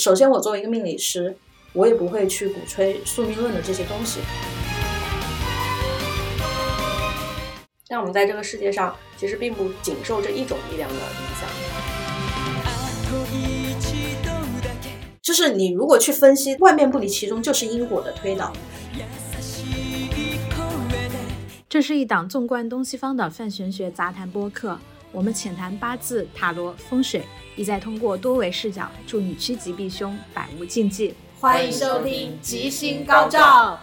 首先，我作为一个命理师，我也不会去鼓吹宿命论的这些东西。但我们在这个世界上，其实并不仅受这一种力量的影响。就是你如果去分析，万变不离其宗，就是因果的推导。这是一档纵观东西方的泛玄学杂谈播客，我们浅谈八字、塔罗、风水，意在通过多维视角，助你趋吉避凶，百无禁忌。欢迎收听《吉星高照》。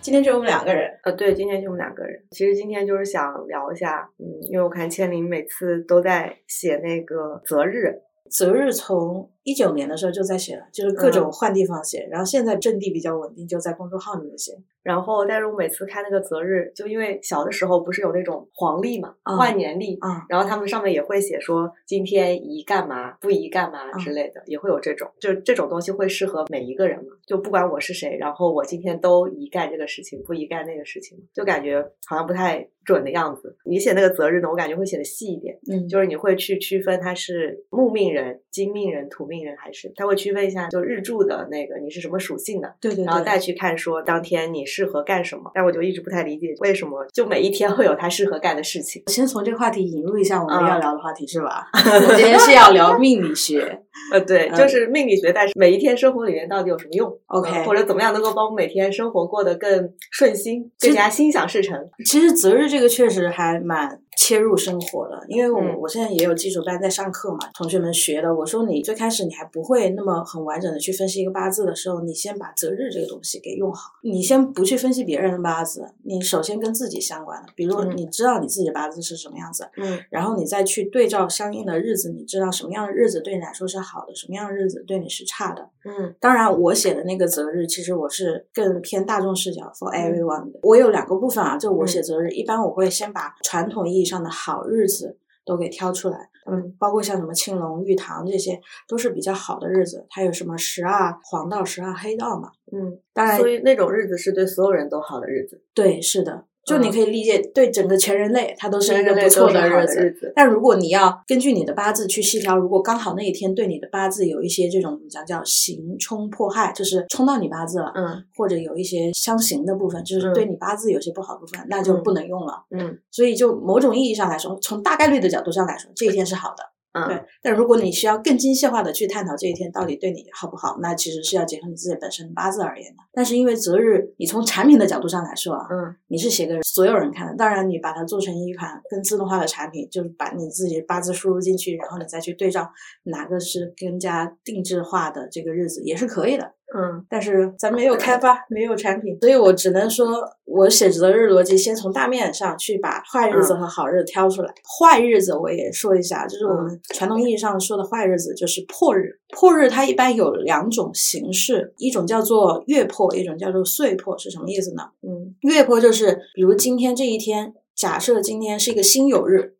今天就我们两个人，呃，对，今天就我们两个人。其实今天就是想聊一下，嗯，因为我看千灵每次都在写那个择日，择日从一九年的时候就在写了，就是各种换地方写，然后现在阵地比较稳定，就在公众号里面写。然后，但是我每次看那个择日，就因为小的时候不是有那种黄历嘛，万年历，嗯，然后他们上面也会写说今天宜干嘛，不宜干嘛之类的，也会有这种，就这种东西会适合每一个人嘛，就不管我是谁，然后我今天都宜干这个事情，不宜干那个事情，就感觉好像不太准的样子。你写那个择日呢，我感觉会写的细一点，嗯，就是你会去区分它是木命人、金命人、土命人，还是他会区分一下，就日柱的那个你是什么属性的，对对，然后再去看说当天你适合干什么。但我就一直不太理解，为什么就每一天会有他适合干的事情。我先从这个话题引入一下我们要聊的话题是吧？我今天是要聊命理学，呃，对，就是命理学，但是每一天生活里面到底有什么用？OK，或者怎么样能够帮我们每天生活过得更顺心，更加心想事成？其实择日这个确实还蛮。切入生活了，因为我我现在也有基础班在上课嘛，同学们学的。我说你最开始你还不会那么很完整的去分析一个八字的时候，你先把择日这个东西给用好。你先不去分析别人的八字，你首先跟自己相关的，比如你知道你自己的八字是什么样子，嗯，然后你再去对照相应的日子，你知道什么样的日子对你来说是好的，什么样的日子对你是差的，嗯。当然，我写的那个择日，其实我是更偏大众视角，for everyone 的。我有两个部分啊，就我写择日，一般我会先把传统意义上的好日。子都给挑出来，嗯，包括像什么青龙、玉堂这些，都是比较好的日子。它有什么十二黄道、十二黑道嘛？嗯，当然，所以那种日子是对所有人都好的日子。对，是的。就你可以理解，对整个全人类，它都是一个不错的日子。但如果你要根据你的八字去细挑，如果刚好那一天对你的八字有一些这种讲叫刑冲破害，就是冲到你八字了，嗯，或者有一些相刑的部分，就是对你八字有些不好的部分，那就不能用了。嗯，所以就某种意义上来说，从大概率的角度上来说，这一天是好的。对，但如果你需要更精细化的去探讨这一天到底对你好不好，那其实是要结合你自己本身的八字而言的。但是因为择日，你从产品的角度上来说啊，嗯，你是写给所有人看的。当然，你把它做成一款更自动化的产品，就是把你自己八字输入进去，然后你再去对照哪个是更加定制化的这个日子，也是可以的。嗯，但是咱没有开发，没有产品，所以我只能说，我写择日逻辑先从大面上去把坏日子和好日子挑出来。坏日子我也说一下，就是我们传统意义上说的坏日子，就是破日。破日它一般有两种形式，一种叫做月破，一种叫做岁破，是什么意思呢？嗯，月破就是比如今天这一天，假设今天是一个辛酉日。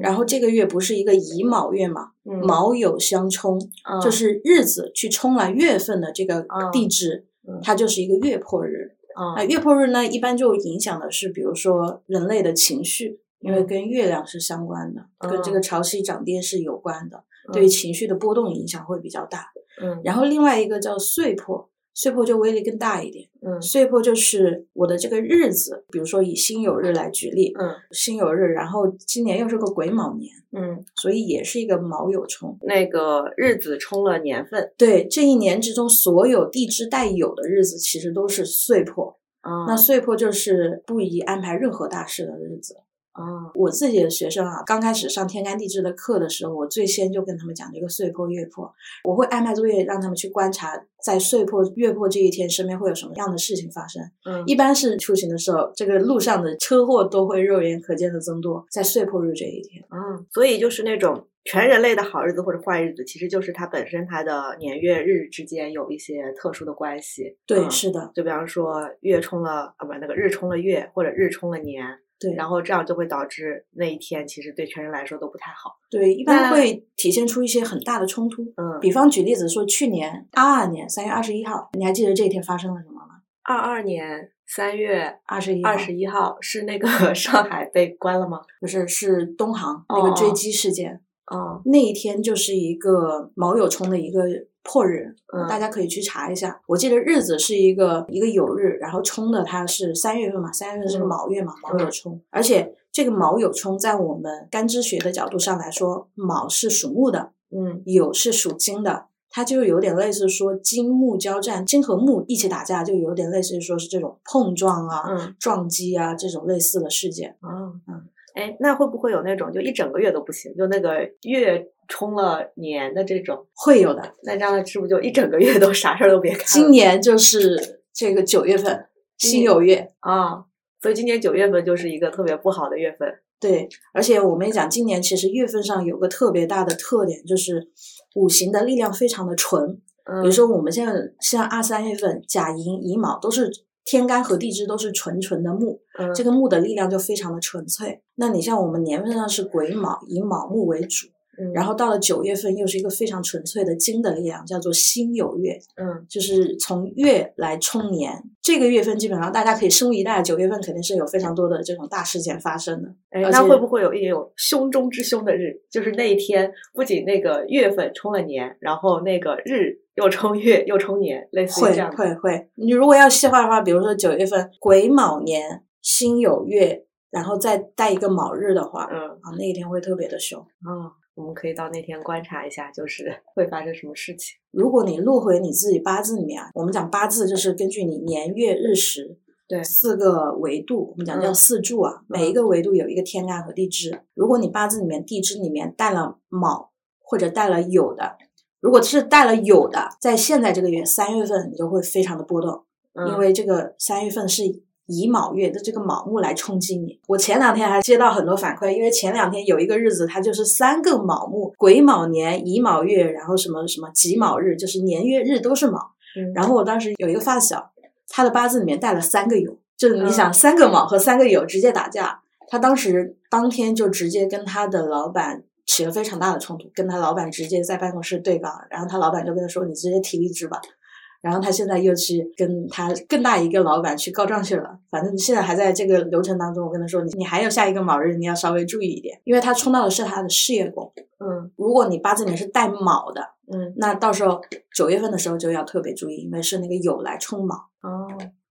然后这个月不是一个乙卯月嘛？卯酉相冲，就是日子去冲了月份的这个地支，它就是一个月破日。啊，月破日呢，一般就影响的是，比如说人类的情绪，因为跟月亮是相关的，跟这个潮汐涨跌是有关的，对情绪的波动影响会比较大。嗯，然后另外一个叫岁破。岁破就威力更大一点，嗯，岁破就是我的这个日子，比如说以辛酉日来举例，嗯，辛酉日，然后今年又是个癸卯年，嗯，所以也是一个卯酉冲，那个日子冲了年份，对，这一年之中所有地支带酉的日子其实都是岁破，啊，那岁破就是不宜安排任何大事的日子。哦，我自己的学生啊，刚开始上天干地支的课的时候，我最先就跟他们讲这个岁破月破，我会安排作业让他们去观察，在岁破月破这一天身边会有什么样的事情发生。嗯，一般是出行的时候，这个路上的车祸都会肉眼可见的增多，在岁破日这一天。嗯，所以就是那种全人类的好日子或者坏日子，其实就是它本身它的年月日之间有一些特殊的关系。对，是的。就比方说月冲了啊，不，那个日冲了月，或者日冲了年。对，然后这样就会导致那一天其实对全人来说都不太好。对，一般会体现出一些很大的冲突。嗯，比方举例子说，去年二二年三月二十一号，你还记得这一天发生了什么吗？二二年三月二十一二十一号是那个 上海被关了吗？不是，是东航那个坠机事件。哦，那一天就是一个毛友冲的一个。破日，大家可以去查一下。我记得日子是一个一个酉日，然后冲的它是三月份嘛，三月份是个卯月嘛，卯酉冲。而且这个卯酉冲在我们干支学的角度上来说，卯是属木的，嗯，酉是属金的，它就有点类似说金木交战，金和木一起打架，就有点类似于说是这种碰撞啊、撞击啊这种类似的事件。啊，嗯。哎，那会不会有那种就一整个月都不行，就那个月冲了年的这种？会有的。那这样是不是就一整个月都啥事儿都别干？今年就是这个九月份，辛酉月啊，所以今年九月份就是一个特别不好的月份。对，而且我们也讲，今年其实月份上有个特别大的特点，就是五行的力量非常的纯。嗯，比如说我们现在像二三月份，甲寅、乙卯都是。天干和地支都是纯纯的木，这个木的力量就非常的纯粹。那你像我们年份上是癸卯，以卯木为主。然后到了九月份，又是一个非常纯粹的金的力量，叫做辛酉月。嗯，就是从月来冲年。这个月份基本上大家可以拭目以待，九月份肯定是有非常多的这种大事件发生的。哎，那会不会有也有凶中之凶的日？就是那一天，不仅那个月份冲了年，然后那个日又冲月又冲年，类似于这样。会会会。你如果要细化的话，比如说九月份癸卯年辛酉月，然后再带一个卯日的话，嗯啊，那一天会特别的凶啊。我们可以到那天观察一下，就是会发生什么事情。如果你录回你自己八字里面啊，我们讲八字就是根据你年月日时对四个维度，我们讲叫四柱啊，每一个维度有一个天干和地支。如果你八字里面地支里面带了卯或者带了酉的，如果是带了酉的，在现在这个月三月份，你就会非常的波动，因为这个三月份是。乙卯月的这个卯木来冲击你，我前两天还接到很多反馈，因为前两天有一个日子，它就是三个卯木，癸卯年、乙卯月，然后什么什么己卯日，就是年月日都是卯。然后我当时有一个发小，他的八字里面带了三个酉，就是你想三个卯和三个酉直接打架，他当时当天就直接跟他的老板起了非常大的冲突，跟他老板直接在办公室对杠，然后他老板就跟他说：“你直接提离职吧。”然后他现在又去跟他更大一个老板去告状去了，反正现在还在这个流程当中。我跟他说，你你还有下一个卯日，你要稍微注意一点，因为他冲到的是他的事业宫。嗯，如果你八字里面是带卯的，嗯，那到时候九月份的时候就要特别注意，因为是那个酉来冲卯。哦。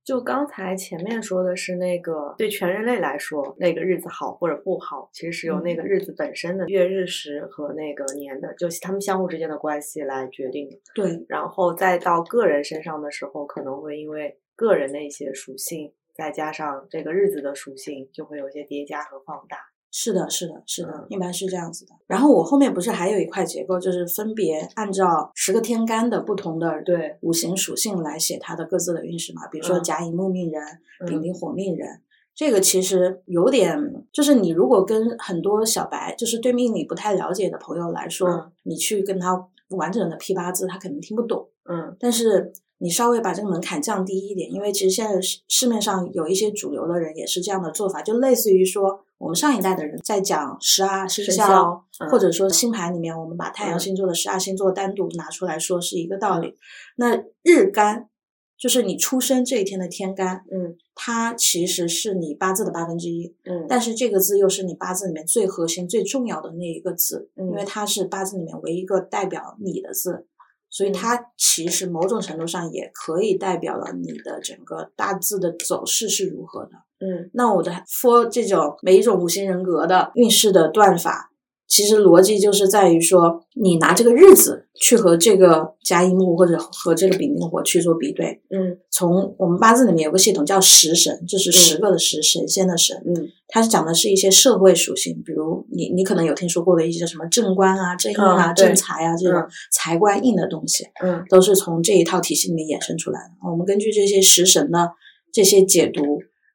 就刚才前面说的是那个对全人类来说，那个日子好或者不好，其实是由那个日子本身的月日时和那个年的，就他们相互之间的关系来决定的。对，然后再到个人身上的时候，可能会因为个人的一些属性，再加上这个日子的属性，就会有一些叠加和放大。是的，是的，是的，一般是这样子的。然后我后面不是还有一块结构，就是分别按照十个天干的不同的对五行属性来写它的各自的运势嘛。比如说甲乙木命人，丙丁火命人，这个其实有点，就是你如果跟很多小白，就是对命理不太了解的朋友来说，你去跟他完整的批八字，他肯定听不懂。嗯，但是。你稍微把这个门槛降低一点，因为其实现在市市面上有一些主流的人也是这样的做法，就类似于说我们上一代的人在讲十二生肖，或者说星盘里面，我们把太阳星座的十二星座单独拿出来说是一个道理。那日干就是你出生这一天的天干，嗯，它其实是你八字的八分之一，嗯，但是这个字又是你八字里面最核心、最重要的那一个字，因为它是八字里面唯一一个代表你的字。所以它其实某种程度上也可以代表了你的整个大致的走势是如何的。嗯，那我的 for 这种每一种五行人格的运势的断法。其实逻辑就是在于说，你拿这个日子去和这个甲乙木或者和这个丙丁火去做比对。嗯，从我们八字里面有个系统叫食神，就是十个的食神仙的神。嗯，它是讲的是一些社会属性，比如你你可能有听说过的一些什么正官啊、正印啊、正财啊这种财官印的东西。嗯，都是从这一套体系里面衍生出来的。我们根据这些食神呢这些解读。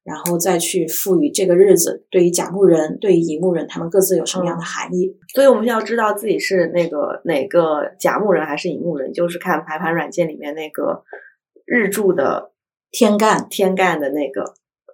然后再去赋予这个日子对于甲木人、对于乙木人，他们各自有什么样的含义？所以我们要知道自己是那个哪个甲木人还是乙木人，就是看排盘软件里面那个日柱的天干，天干的那个，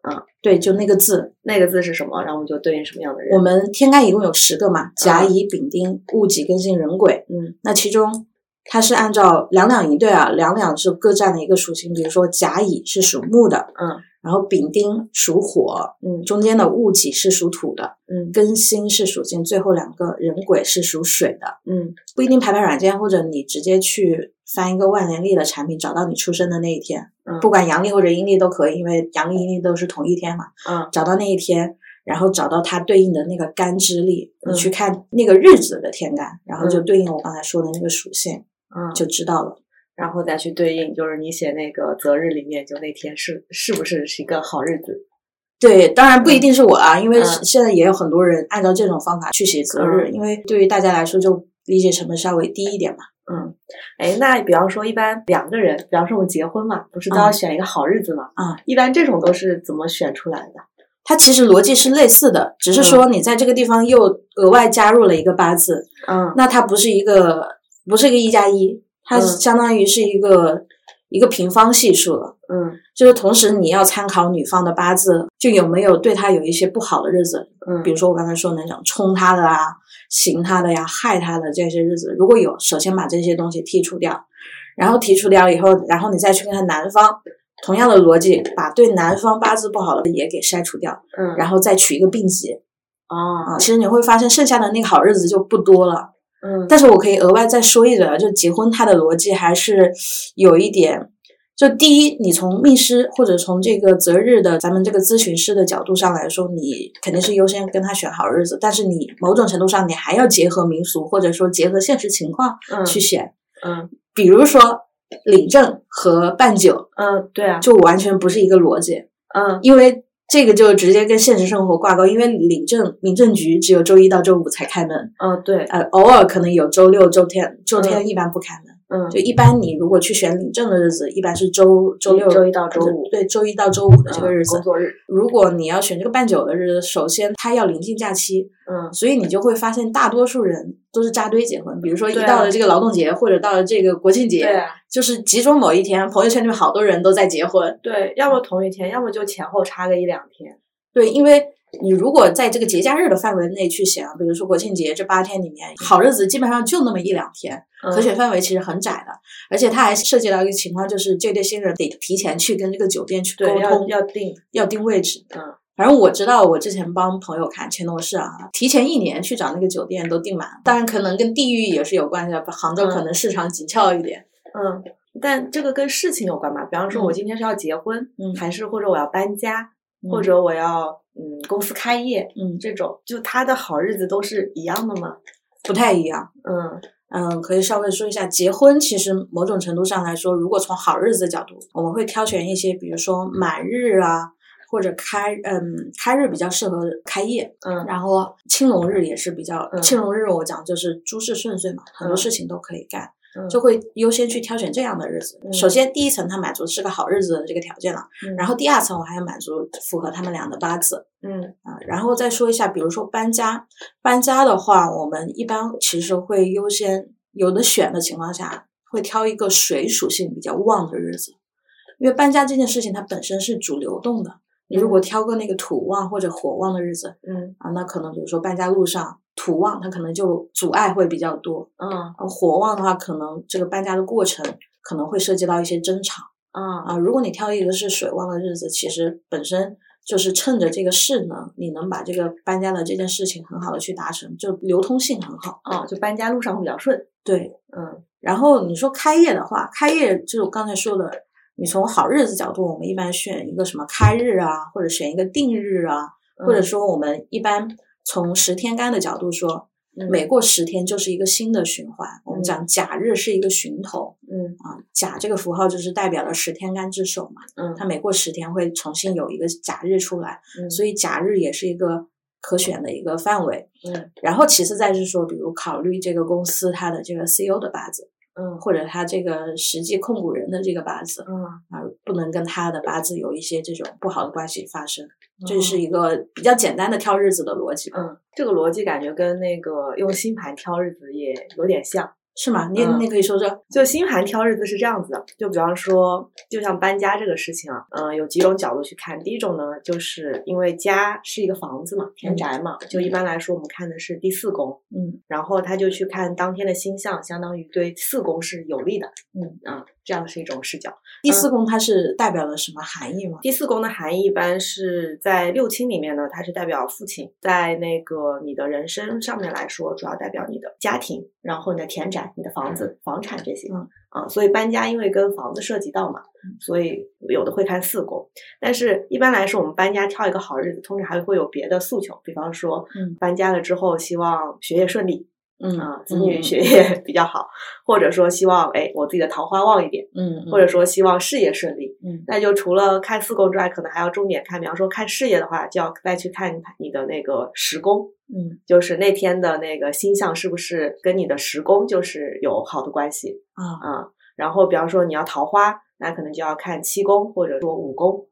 嗯，对，就那个字，那个字是什么，然后我们就对应什么样的人。我们天干一共有十个嘛，甲乙丙丁戊己庚辛壬癸，嗯，那其中它是按照两两一对啊，两两是各占的一个属性，比如说甲乙是属木的，嗯。然后丙丁属火，嗯，中间的戊己是属土的，嗯，庚辛是属金，最后两个壬癸是属水的，嗯，不一定排排软件或者你直接去翻一个万年历的产品，找到你出生的那一天，不管阳历或者阴历都可以，因为阳历阴历都是同一天嘛。嗯，找到那一天，然后找到它对应的那个干支历，你去看那个日子的天干，然后就对应我刚才说的那个属性，嗯，就知道了。然后再去对应，就是你写那个择日里面，就那天是是不是是一个好日子？对，当然不一定是我啊，因为现在也有很多人按照这种方法去写择日，因为对于大家来说就理解成本稍微低一点嘛。嗯，哎，那比方说一般两个人，比方说我们结婚嘛，不是都要选一个好日子嘛？啊，一般这种都是怎么选出来的？它其实逻辑是类似的，只是说你在这个地方又额外加入了一个八字。嗯，那它不是一个，不是一个一加一。它相当于是一个一个平方系数了，嗯，就是同时你要参考女方的八字，就有没有对她有一些不好的日子，嗯，比如说我刚才说的那种冲她的啊、刑她的呀、害她的这些日子，如果有，首先把这些东西剔除掉，然后剔除掉以后，然后你再去看男方，同样的逻辑，把对男方八字不好的也给筛除掉，嗯，然后再取一个病级，哦，其实你会发现剩下的那个好日子就不多了。嗯，但是我可以额外再说一嘴，就结婚它的逻辑还是有一点，就第一，你从命师或者从这个择日的咱们这个咨询师的角度上来说，你肯定是优先跟他选好日子，但是你某种程度上你还要结合民俗或者说结合现实情况去选，嗯，比如说领证和办酒，嗯，对啊，就完全不是一个逻辑，嗯，因为。这个就直接跟现实生活挂钩，因为领证民政局只有周一到周五才开门。嗯，对。呃，偶尔可能有周六、周天，周天一般不开门。嗯，就一般你如果去选领证的日子，一般是周周六、周一到周五。对，周一到周五的这个日子工作日。如果你要选这个办酒的日子，首先它要临近假期。嗯，所以你就会发现，大多数人都是扎堆结婚。比如说，一到了这个劳动节，或者到了这个国庆节，对，就是集中某一天，朋友圈里面好多人都在结婚。对，要么同一天，要么就前后差个一两天。对，因为你如果在这个节假日的范围内去选，比如说国庆节这八天里面，好日子基本上就那么一两天，可选范围其实很窄的。而且它还涉及到一个情况，就是这对新人得提前去跟这个酒店去沟通，要定要定位置。嗯，反正我知道，我之前帮朋友看前同事啊，提前一年去找那个酒店都订满。当然，可能跟地域也是有关系的，杭州可能市场紧俏一点。嗯，但这个跟事情有关吧？比方说，我今天是要结婚，嗯，还是或者我要搬家。或者我要嗯公司开业嗯这种，就他的好日子都是一样的吗？不太一样。嗯嗯，可以稍微说一下结婚。其实某种程度上来说，如果从好日子的角度，我们会挑选一些，比如说满日啊，或者开嗯开日比较适合开业。嗯，然后青龙日也是比较青龙日，我讲就是诸事顺遂嘛，很多事情都可以干。就会优先去挑选这样的日子。首先，第一层它满足是个好日子的这个条件了，然后第二层我还要满足符合他们俩的八字。嗯啊，然后再说一下，比如说搬家，搬家的话，我们一般其实会优先有的选的情况下，会挑一个水属性比较旺的日子，因为搬家这件事情它本身是主流动的。你如果挑个那个土旺或者火旺的日子，嗯啊，那可能比如说搬家路上。土旺，它可能就阻碍会比较多，嗯，火旺的话，可能这个搬家的过程可能会涉及到一些争吵，啊啊，如果你挑一个是水旺的日子，其实本身就是趁着这个势能，你能把这个搬家的这件事情很好的去达成，就流通性很好，啊，就搬家路上会比较顺，对，嗯，然后你说开业的话，开业就我刚才说的，你从好日子角度，我们一般选一个什么开日啊，或者选一个定日啊，或者说我们一般。从十天干的角度说，每过十天就是一个新的循环。我们讲甲日是一个旬头，嗯。啊，甲这个符号就是代表了十天干之首嘛，嗯，它每过十天会重新有一个甲日出来，嗯，所以甲日也是一个可选的一个范围，嗯，然后其次再是说，比如考虑这个公司它的这个 CEO 的八字，嗯，或者他这个实际控股人的这个八字，嗯啊，不能跟他的八字有一些这种不好的关系发生。这是一个比较简单的挑日子的逻辑，嗯，这个逻辑感觉跟那个用星盘挑日子也有点像。是吗？你你可以说说，就星盘挑日子是这样子的，就比方说，就像搬家这个事情啊，嗯，有几种角度去看。第一种呢，就是因为家是一个房子嘛，田宅嘛，就一般来说我们看的是第四宫，嗯，然后他就去看当天的星象，相当于对四宫是有利的，嗯。啊，这样是一种视角。第四宫它是代表了什么含义吗？第四宫的含义一般是在六亲里面呢，它是代表父亲，在那个你的人生上面来说，主要代表你的家庭，然后你的田宅、你的房子、房产这些。嗯啊，所以搬家因为跟房子涉及到嘛，所以有的会看四宫。但是一般来说，我们搬家挑一个好日子，通常还会有别的诉求，比方说，嗯，搬家了之后希望学业顺利。嗯啊，子女学业 比较好，或者说希望哎，我自己的桃花旺一点，嗯，或者说希望事业顺利，嗯，那就除了看四宫之外，可能还要重点看，比方说看事业的话，就要再去看你的那个时宫，嗯，就是那天的那个星象是不是跟你的时宫就是有好的关系啊啊。然后比方说你要桃花，那可能就要看七宫或者说五宫，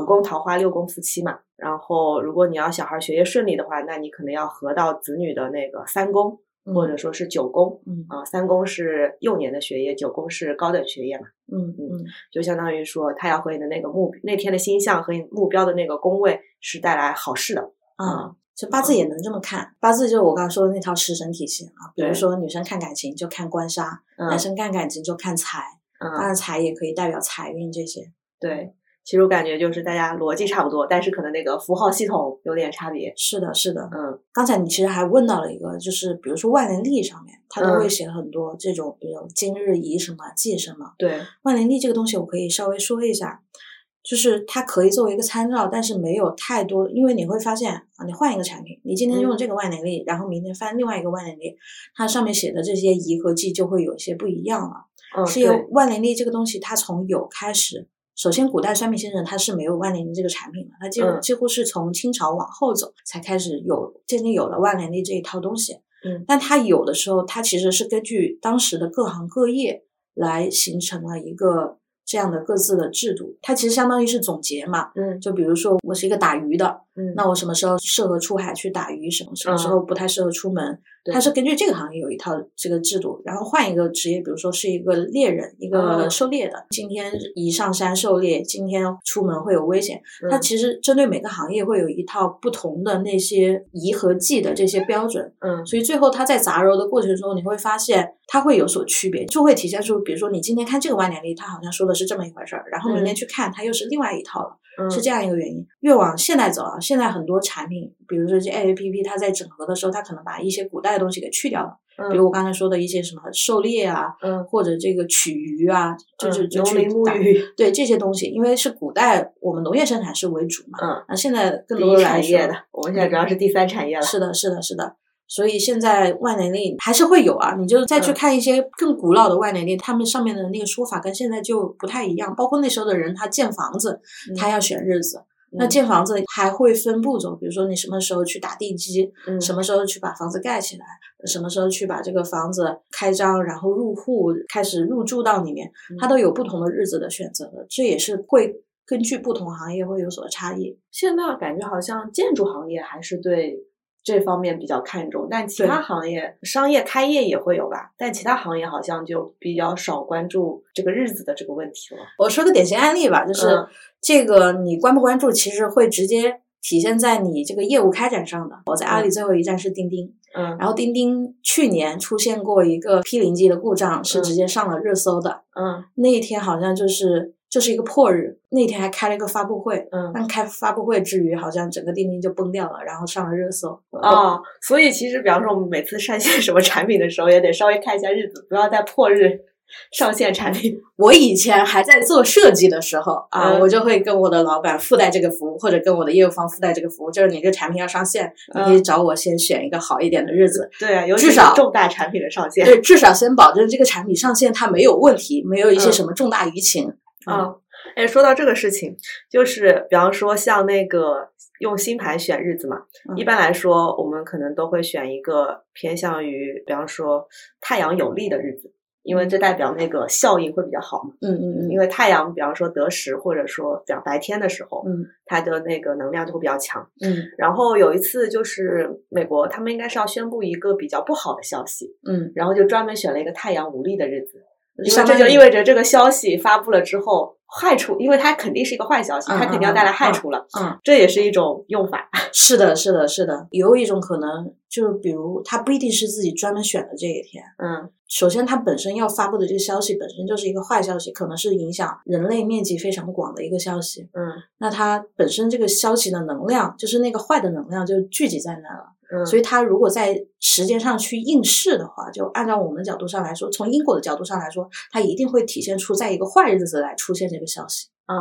五宫桃花，六宫夫妻嘛。然后如果你要小孩学业顺利的话，那你可能要合到子女的那个三宫。或者说是九宫，嗯啊，三宫是幼年的学业，九宫是高等学业嘛，嗯嗯，就相当于说，他要和你的那个目那天的星象和你目标的那个宫位是带来好事的啊。其实八字也能这么看，八字就是我刚刚说的那套食神体系啊。比如说女生看感情就看官杀，男生看感情就看财，当然财也可以代表财运这些。对。其实我感觉就是大家逻辑差不多，但是可能那个符号系统有点差别。是的，是的，嗯。刚才你其实还问到了一个，就是比如说万年历上面，它都会写很多这种，比如今日宜什么忌什么。对。万年历这个东西，我可以稍微说一下，就是它可以作为一个参照，但是没有太多，因为你会发现啊，你换一个产品，你今天用这个万年历，然后明天翻另外一个万年历，它上面写的这些宜和忌就会有一些不一样了。嗯。是由万年历这个东西，它从有开始。首先，古代算命先生他是没有万年历这个产品的，他几乎几乎是从清朝往后走才开始有渐渐有了万年历这一套东西。嗯，但他有的时候，他其实是根据当时的各行各业来形成了一个。这样的各自的制度，它其实相当于是总结嘛。嗯，就比如说我是一个打鱼的，嗯，那我什么时候适合出海去打鱼，什么什么时候不太适合出门，它是根据这个行业有一套这个制度。然后换一个职业，比如说是一个猎人，一个狩猎的，今天宜上山狩猎，今天出门会有危险。它其实针对每个行业会有一套不同的那些宜和忌的这些标准。嗯，所以最后它在杂糅的过程中，你会发现它会有所区别，就会体现出，比如说你今天看这个万年历，它好像说的是这么一回事儿，然后明天去看它又是另外一套了，是这样一个原因。越往现代走啊，现在很多产品，比如说这 A P P，它在整合的时候，它可能把一些古代的东西给去掉了，比如我刚才说的一些什么狩猎啊，嗯，或者这个取鱼啊，就是就去沐浴，对这些东西，因为是古代我们农业生产是为主嘛，嗯，那现在更多的产业的，我们现在主要是第三产业了，是的，是的，是的。所以现在万年历还是会有啊，你就再去看一些更古老的万年历，他们上面的那个说法跟现在就不太一样。包括那时候的人，他建房子，他要选日子。那建房子还会分步骤，比如说你什么时候去打地基，什么时候去把房子盖起来，什么时候去把这个房子开张，然后入户开始入住到里面，它都有不同的日子的选择的。这也是会根据不同行业会有所差异。现在感觉好像建筑行业还是对。这方面比较看重，但其他行业商业开业也会有吧，但其他行业好像就比较少关注这个日子的这个问题了。我说个典型案例吧，就是这个你关不关注，其实会直接体现在你这个业务开展上的。我在阿里最后一站是钉钉，嗯，然后钉钉去年出现过一个 P 零 G 的故障，是直接上了热搜的，嗯，那一天好像就是。就是一个破日，那天还开了一个发布会，嗯，但开发布会之余，好像整个钉钉就崩掉了，然后上了热搜。啊，所以其实，比方说我们每次上线什么产品的时候，也得稍微看一下日子，不要在破日上线产品。我以前还在做设计的时候啊，我就会跟我的老板附带这个服务，或者跟我的业务方附带这个服务，就是你这个产品要上线，你可以找我先选一个好一点的日子。对啊，至少重大产品的上线，对，至少先保证这个产品上线它没有问题，没有一些什么重大舆情。啊，哎，说到这个事情，就是比方说像那个用星盘选日子嘛，一般来说我们可能都会选一个偏向于，比方说太阳有利的日子，因为这代表那个效应会比较好嘛。嗯嗯嗯。因为太阳，比方说得时，或者说比较白天的时候，嗯，它的那个能量就会比较强。嗯。然后有一次就是美国，他们应该是要宣布一个比较不好的消息，嗯，然后就专门选了一个太阳无力的日子。因为这就意味着这个消息发布了之后，害处，因为它肯定是一个坏消息，它肯定要带来害处了。嗯，这也是一种用法。是的，是的，是的。有一种可能，就是比如它不一定是自己专门选的这一天。嗯，首先它本身要发布的这个消息本身就是一个坏消息，可能是影响人类面积非常广的一个消息。嗯，那它本身这个消息的能量，就是那个坏的能量就聚集在那了。嗯，所以他如果在时间上去应试的话，就按照我们的角度上来说，从因果的角度上来说，它一定会体现出在一个坏日子来出现这个消息。啊，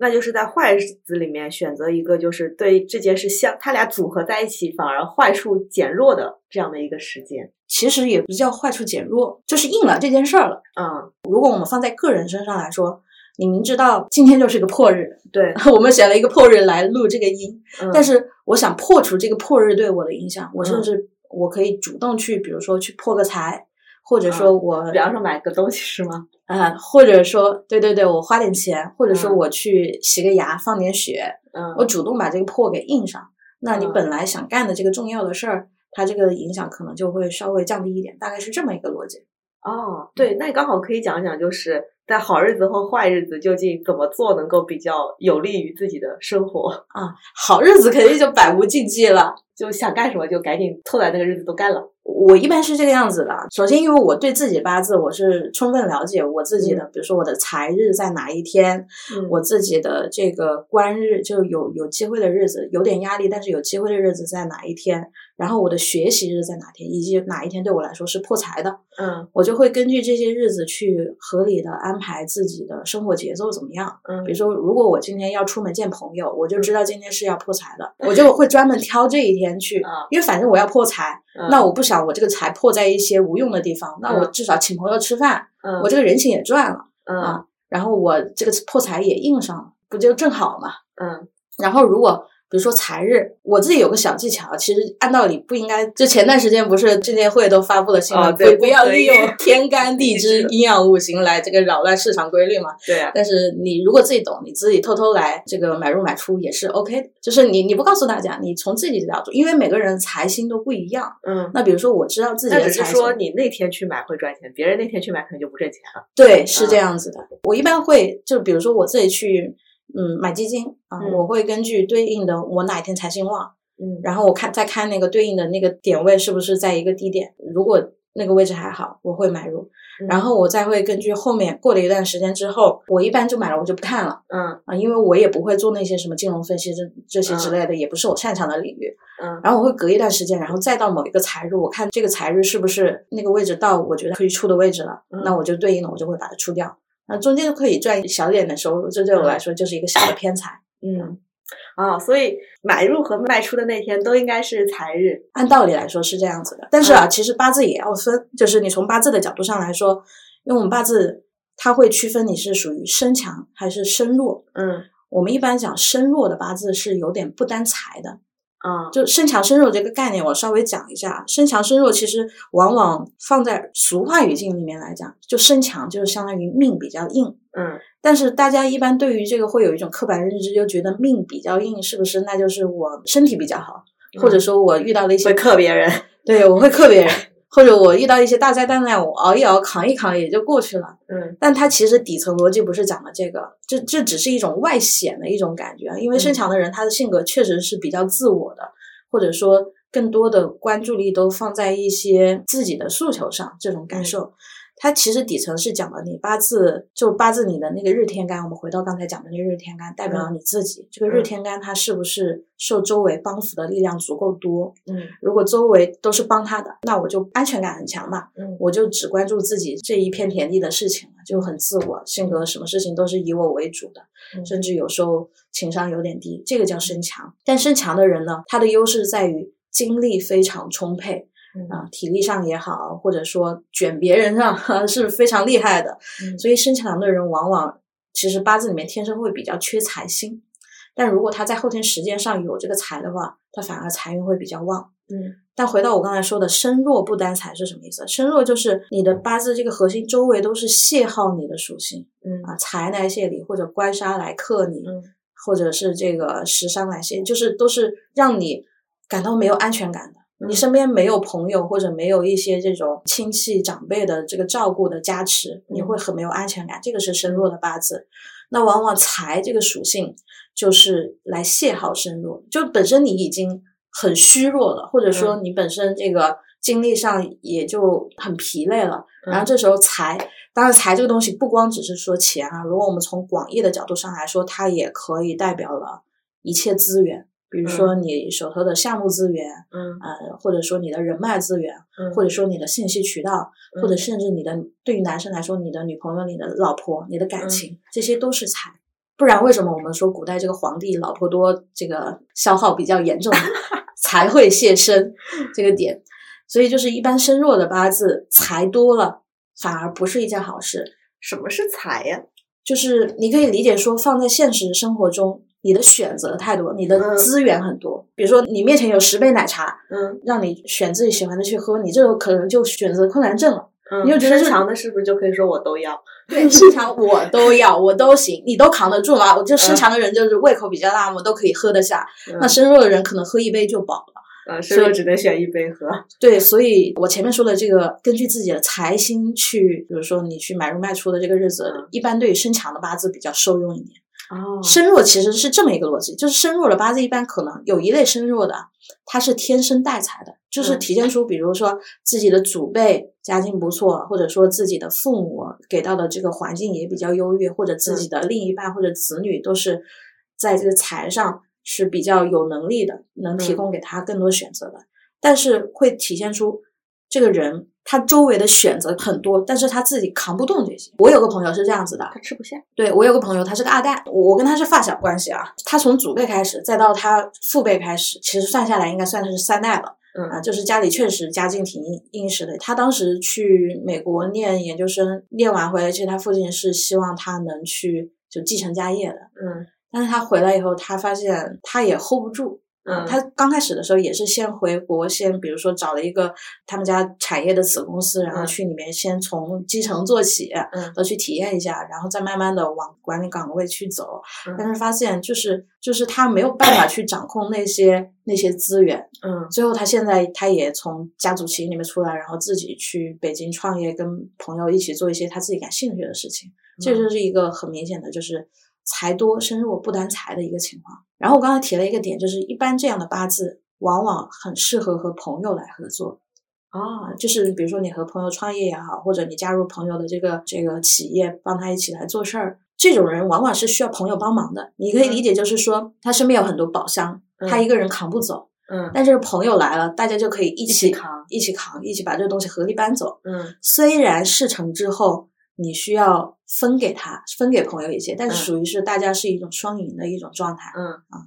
那就是在坏日子里面选择一个，就是对这件事相，他俩组合在一起，反而坏处减弱的这样的一个时间。其实也不叫坏处减弱，就是应了这件事儿了。嗯，如果我们放在个人身上来说，你明知道今天就是个破日，对 我们选了一个破日来录这个音，嗯但是我想破除这个破日对我的影响，我甚至我可以主动去，比如说去破个财，或者说我比方说买个东西是吗？啊、或者说对对对，我花点钱，或者说嗯。我去洗个牙，放点血，嗯，我主动把这个破给印上，那你嗯。本来想干的这个重要的事儿，它这个影响可能就会稍微降低一点，大概是这么一个逻辑。哦，对，那你刚好可以讲讲，就是在好日子和坏日子究竟怎么做能够比较有利于自己的生活，啊，好日子肯定就百无禁忌了。就想干什么就赶紧凑在那个日子都干了。我一般是这个样子的。首先，因为我对自己八字我是充分了解我自己的，比如说我的财日在哪一天，嗯我自己的这个官日就有有机会的日子，有点压力，但是有机会的日子在哪一天，然后我的学习日在哪天，以及哪一天对我来说是破财的，嗯我就会根据这些日子去合理的安排自己的生活节奏怎么样。嗯比如说，如果我今天要出门见朋友，我就知道今天是要破财的，我就会专门挑这一天去，啊因为反正我要破财，嗯那我不想我这个财破在一些无用的地方，那我嗯至少请朋友吃饭，嗯我这个人情也赚了嗯啊，然后我这个破财也应上了，不就正好嘛？嗯然后如果比如说财日，我自己有个小技巧，其实按道理不应该。就前段时间不是证监会都发布了新闻，哦对不不要利用 天干地支、阴阳五行来这个扰乱市场规律嘛。对啊，但是你如果自己懂，你自己偷偷来这个买入买出也是 OK 的。就是你你不告诉大家，你从自己的角度，因为每个人财星都不一样。嗯。那比如说我知道自己那只是的财星，说你那天去买会赚钱，别人那天去买可能就不挣钱了。对，是这啊样子的。我一般会就比如说我自己去嗯买基金啊，嗯我会根据对应的我哪一天财星旺。嗯然后我看再看那个对应的那个点位是不是在一个低点，如果那个位置还好，我会买入。嗯然后我再会根据后面过了一段时间之后，我一般就买了，我就不看了嗯啊，因为我也不会做那些什么金融分析这这些之类的，也不是我擅长的领域。嗯然后我会隔一段时间，然后再到某一个财日，我看这个财日是不是那个位置到我觉得可以出的位置了，嗯那我就对应的我就会把它出掉。那中间可以赚小点的收入，这对我来说就是一个小的偏财。嗯啊，所以买入和卖出的那天都应该是财日。按道理来说是这样子的，但是啊，其实八字也要分，就是你从八字的角度上来说，因为我们八字它会区分你是属于身强还是身弱。嗯我们一般讲身弱的八字是有点不担财的，啊就身强身弱这个概念，我稍微讲一下。身强身弱其实往往放在俗话语境里面来讲，就身强就是相当于命比较硬，嗯。但是大家一般对于这个会有一种刻板认知，就觉得命比较硬，是不是？那就是我身体比较好，或者说我遇到了一些会克别人。对，我会克别人，或者我遇到一些大灾大难，我熬一熬、扛一扛也就过去了。嗯但它其实底层逻辑不是讲的这个，这这只是一种外显的一种感觉。因为身嗯强的人，他的性格确实是比较自我的，或者说更多的关注力都放在一些自己的诉求上，这种感受。它其实底层是讲的你八字，就八字你的那个日天干。我们回到刚才讲的那个日天干，代表了你自己。这个日嗯天干它是不是受周围帮扶的力量足够多？嗯如果周围都是帮他的，那我就安全感很强嘛，嗯我就只关注自己这一片田地的事情了，就很自我，性格什么事情都是以我为主的，嗯甚至有时候情商有点低，这个叫身强。但身强的人呢，他的优势在于精力非常充沛嗯啊，体力上也好，或者说卷别人上 是非常厉害的。嗯所以身强的人往往其实八字里面天生会比较缺财星，但如果他在后天时间上有这个财的话，他反而财运会比较旺。嗯但回到我刚才说的身弱不担财是什么意思？身弱就是你的八字这个核心周围都是泄耗你的属性嗯啊，财来泄你，或者官杀来克你，嗯或者是这个食伤来泄，就是都是让你感到没有安全感的。你身边没有朋友或者没有一些这种亲戚长辈的这个照顾的加持，你会很没有安全感。这个是身弱的八字。那往往财这个属性就是来泄耗身弱，就本身你已经很虚弱了，或者说你本身这个精力上也就很疲累了。然后这时候财，当然财这个东西不光只是说钱啊，如果我们从广义的角度上来说，它也可以代表了一切资源。比如说你手头的项目资源，嗯，呃，或者说你的人脉资源，嗯，或者说你的信息渠道，或者甚至你的对于男生来说，你的女朋友、你的老婆、你的感情，这些都是财。不然为什么我们说古代这个皇帝老婆多，这个消耗比较严重，才会泄身这个点？所以就是一般身弱的八字，财多了反而不是一件好事。什么是财呀？就是你可以理解说放在现实生活中。你的选择太多，你的资源很多。比如说，你面前有十杯奶茶，嗯，让你选自己喜欢的去喝，你这个可能就选择困难症了。嗯，你就觉得身强的是不是就可以说我都要？对，身强我都要，我都行，你都扛得住吗？我就身强的人就是胃口比较大，我都可以喝得下。那身弱的人可能喝一杯就饱了。呃，身弱只能选一杯喝。对，所以我前面说的这个，根据自己的财星去，比如说你去买入卖出的这个日子，一般对于身强的八字比较受用一点。哦，身弱其实是这么一个逻辑，就是身弱的八字一般可能有一类身弱的，他是天生带财的，就是体现出比如说自己的祖辈家境不错，或者说自己的父母给到的这个环境也比较优越，或者自己的另一半或者子女都是在这个财上是比较有能力的，能提供给他更多选择的，但是会体现出这个人。他周围的选择很多，但是他自己扛不动这些。我有个朋友是这样子的，他吃不下。对我有个朋友，他是个二代，我我跟他是发小关系啊。他从祖辈开始，再到他父辈开始，其实算下来应该算是三代了。嗯啊，就是家里确实家境挺殷殷实的。他当时去美国念研究生，念完回来，其实他父亲是希望他能去就继承家业的。嗯，但是他回来以后，他发现他也 hold 不住。嗯，他刚开始的时候也是先回国，先比如说找了一个他们家产业的子公司，然后去里面先从基层做起，嗯，都去体验一下，然后再慢慢的往管理岗位去走。但是发现就是就是他没有办法去掌控那些那些资源。嗯，最后他现在他也从家族企业里面出来，然后自己去北京创业，跟朋友一起做一些他自己感兴趣的事情。这就是一个很明显的，就是财多身弱不担财的一个情况。然后我刚才提了一个点，就是一般这样的八字往往很适合和朋友来合作啊，就是比如说你和朋友创业也好，或者你加入朋友的这个这个企业，帮他一起来做事儿，这种人往往是需要朋友帮忙的。你可以理解就是说，他身边有很多宝箱，他一个人扛不走，嗯，但是朋友来了，大家就可以一起扛，一起扛，一起把这个东西合力搬走。嗯，虽然事成之后你需要。分给他，分给朋友一些，但是属于是大家是一种双赢的一种状态。嗯啊，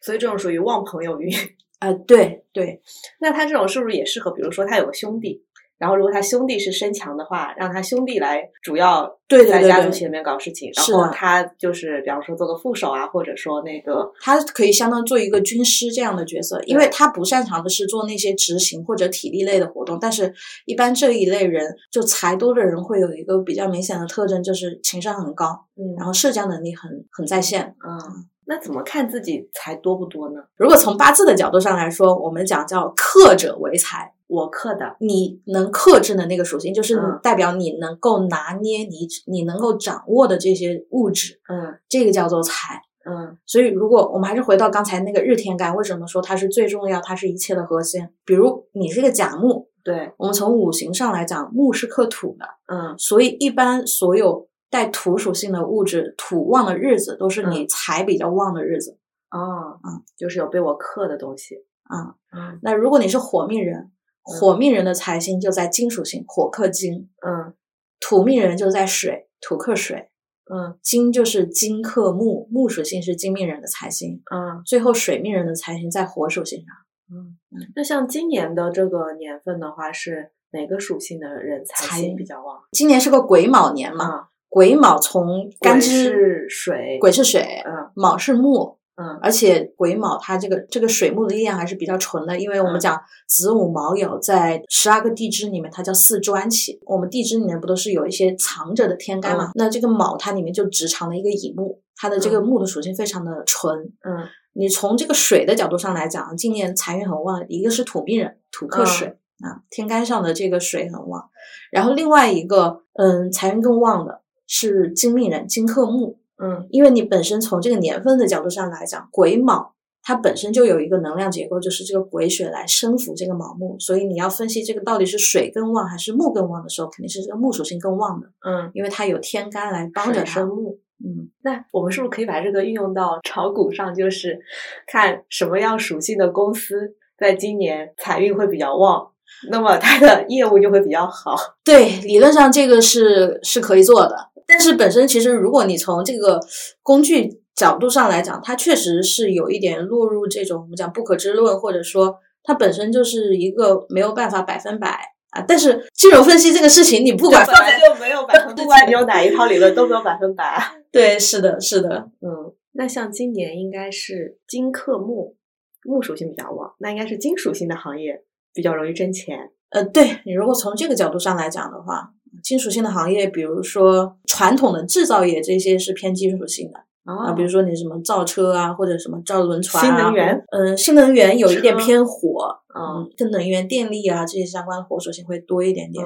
所以这种属于旺朋友运。啊，对对。那他这种是不是也适合？比如说他有个兄弟。然后，如果他兄弟是身强的话，让他兄弟来主要在家族企业里面搞事情，然后他就是比方说做个副手啊，或者说那个他可以相当做一个军师这样的角色，因为他不擅长的是做那些执行或者体力类的活动，但是一般这一类人就财多的人会有一个比较明显的特征，就是情商很高，嗯，然后社交能力很很在线，嗯。那怎么看自己财多不多呢？如果从八字的角度上来说，我们讲叫克者为财。我克的，你能克制的那个属性，就是代表你能够拿捏你你能够掌握的这些物质。嗯，这个叫做财。嗯，所以如果我们还是回到刚才那个日天干，为什么说它是最重要？它是一切的核心。比如你是个甲木，对，我们从五行上来讲，木是克土的。嗯，所以一般所有。带土属性的物质，土旺的日子都是你财比较旺的日子。哦，嗯，就是有被我克的东西。啊，嗯，那如果你是火命人，火命人的财星就在金属性，火克金。嗯，土命人就在水，土克水。嗯，金就是金克木，木属性是金命人的财星。嗯，最后水命人的财星在火属性上。嗯嗯，那像今年的这个年份的话，是哪个属性的人财星比较旺？今年是个癸卯年嘛。癸卯从干支水，癸是水，嗯，卯是木，嗯，而且癸卯它这个这个水木的力量还是比较纯的，因为我们讲子午卯酉在十二个地支里面，它叫四专起。我们地支里面不都是有一些藏着的天干嘛？那这个卯它里面就只藏了一个乙木，它的这个木的属性非常的纯。嗯，你从这个水的角度上来讲，今年财运很旺，一个是土命人，土克水啊，天干上的这个水很旺。然后另外一个，嗯，财运更旺的是金命人，金克木。嗯，因为你本身从这个年份的角度上来讲，癸卯它本身就有一个能量结构，就是这个癸水来生扶这个卯木，所以你要分析这个到底是水更旺还是木更旺的时候，肯定是这个木属性更旺的。嗯，因为它有天干来帮着生木。嗯，那我们是不是可以把这个运用到炒股上？就是看什么样属性的公司在今年财运会比较旺，那么它的业务就会比较好。对，理论上这个是是可以做的。但是本身其实，如果你从这个工具角度上来讲，它确实是有一点落入这种我们讲不可知论，或者说它本身就是一个没有办法百分百啊。但是金融分析这个事情，你不管本来就没有百分，不管你用哪一套理论都没有百分百。对，是的，是的，嗯。那像今年应该是金克木，木属性比较旺，那应该是金属性的行业比较容易挣钱。呃，对你如果从这个角度上来讲的话。金属性的行业，比如说传统的制造业，这些是偏金属性的啊。比如说你什么造车啊，或者什么造轮船啊。新能源，嗯，新能源有一点偏火，嗯，跟能源、电力啊这些相关的火属性会多一点点。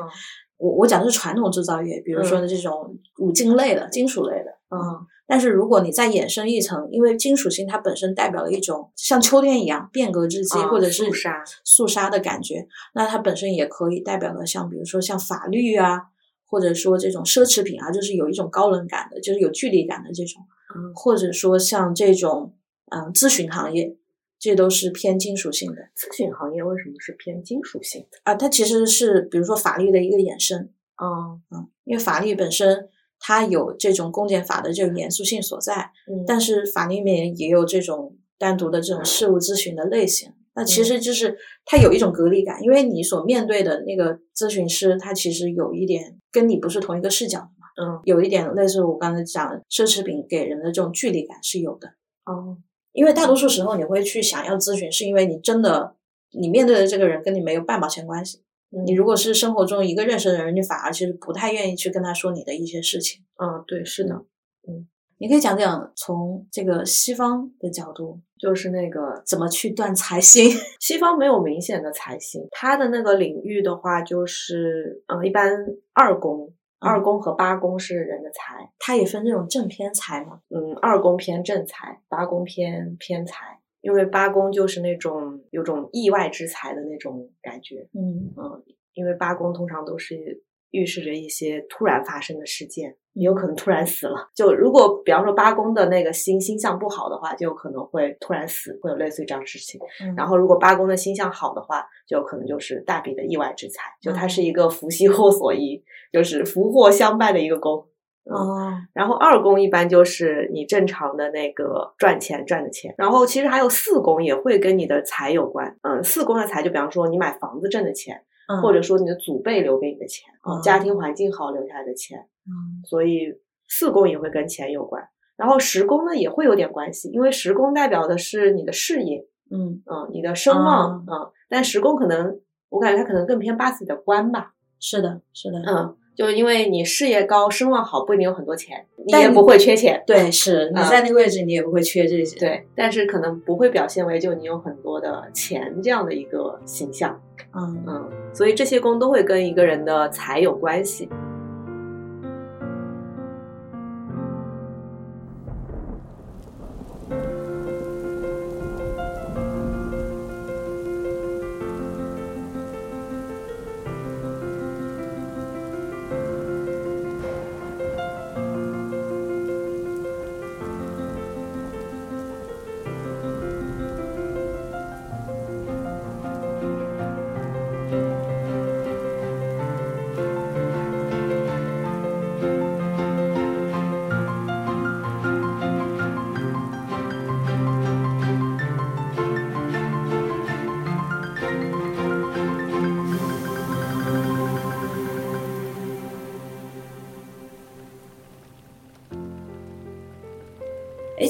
我我讲的是传统制造业，比如说的这种五金类的、金属类的，嗯。但是如果你再衍生一层，因为金属性它本身代表了一种像秋天一样变革之机，或者是肃杀、肃杀的感觉，那它本身也可以代表了像比如说像法律啊。或者说这种奢侈品啊，就是有一种高冷感的，就是有距离感的这种，嗯，或者说像这种嗯咨询行业，这都是偏金属性的。咨询行业为什么是偏金属性的啊？它其实是比如说法律的一个衍生，嗯嗯，因为法律本身它有这种公检法的这种严肃性所在，嗯，但是法律里面也有这种单独的这种事务咨询的类型。那其实就是它有一种隔离感，因为你所面对的那个咨询师，他其实有一点跟你不是同一个视角的嘛，嗯，有一点类似我刚才讲的奢侈品给人的这种距离感是有的，哦，因为大多数时候你会去想要咨询，是因为你真的你面对的这个人跟你没有半毛钱关系，你如果是生活中一个认识的人，你反而其实不太愿意去跟他说你的一些事情，嗯，对，是的，嗯。你可以讲讲从这个西方的角度，就是那个怎么去断财星。西方没有明显的财星，它的那个领域的话，就是嗯，一般二宫、二宫和八宫是人的财，它也分这种正偏财嘛。嗯，二宫偏正财，八宫偏偏财，因为八宫就是那种有种意外之财的那种感觉。嗯嗯，因为八宫通常都是预示着一些突然发生的事件。你有可能突然死了，就如果比方说八宫的那个星星象不好的话，就有可能会突然死，会有类似于这样事情。然后如果八宫的星象好的话，就有可能就是大笔的意外之财，就它是一个福兮祸所依，就是福祸相伴的一个宫。哦。然后二宫一般就是你正常的那个赚钱赚的钱，然后其实还有四宫也会跟你的财有关。嗯，四宫的财就比方说你买房子挣的钱，或者说你的祖辈留给你的钱，家庭环境好留下来的钱。嗯，所以四宫也会跟钱有关，然后十宫呢也会有点关系，因为十宫代表的是你的事业，嗯。嗯，你的声望，嗯，但十宫可能我感觉它可能更偏八字的官吧。是的，是的，嗯，就因为你事业高，声望好，不一定有很多钱，你也不会缺钱。对，是你在那个位置，你也不会缺这些。对，但是可能不会表现为就你有很多的钱这样的一个形象。嗯嗯，所以这些宫都会跟一个人的财有关系。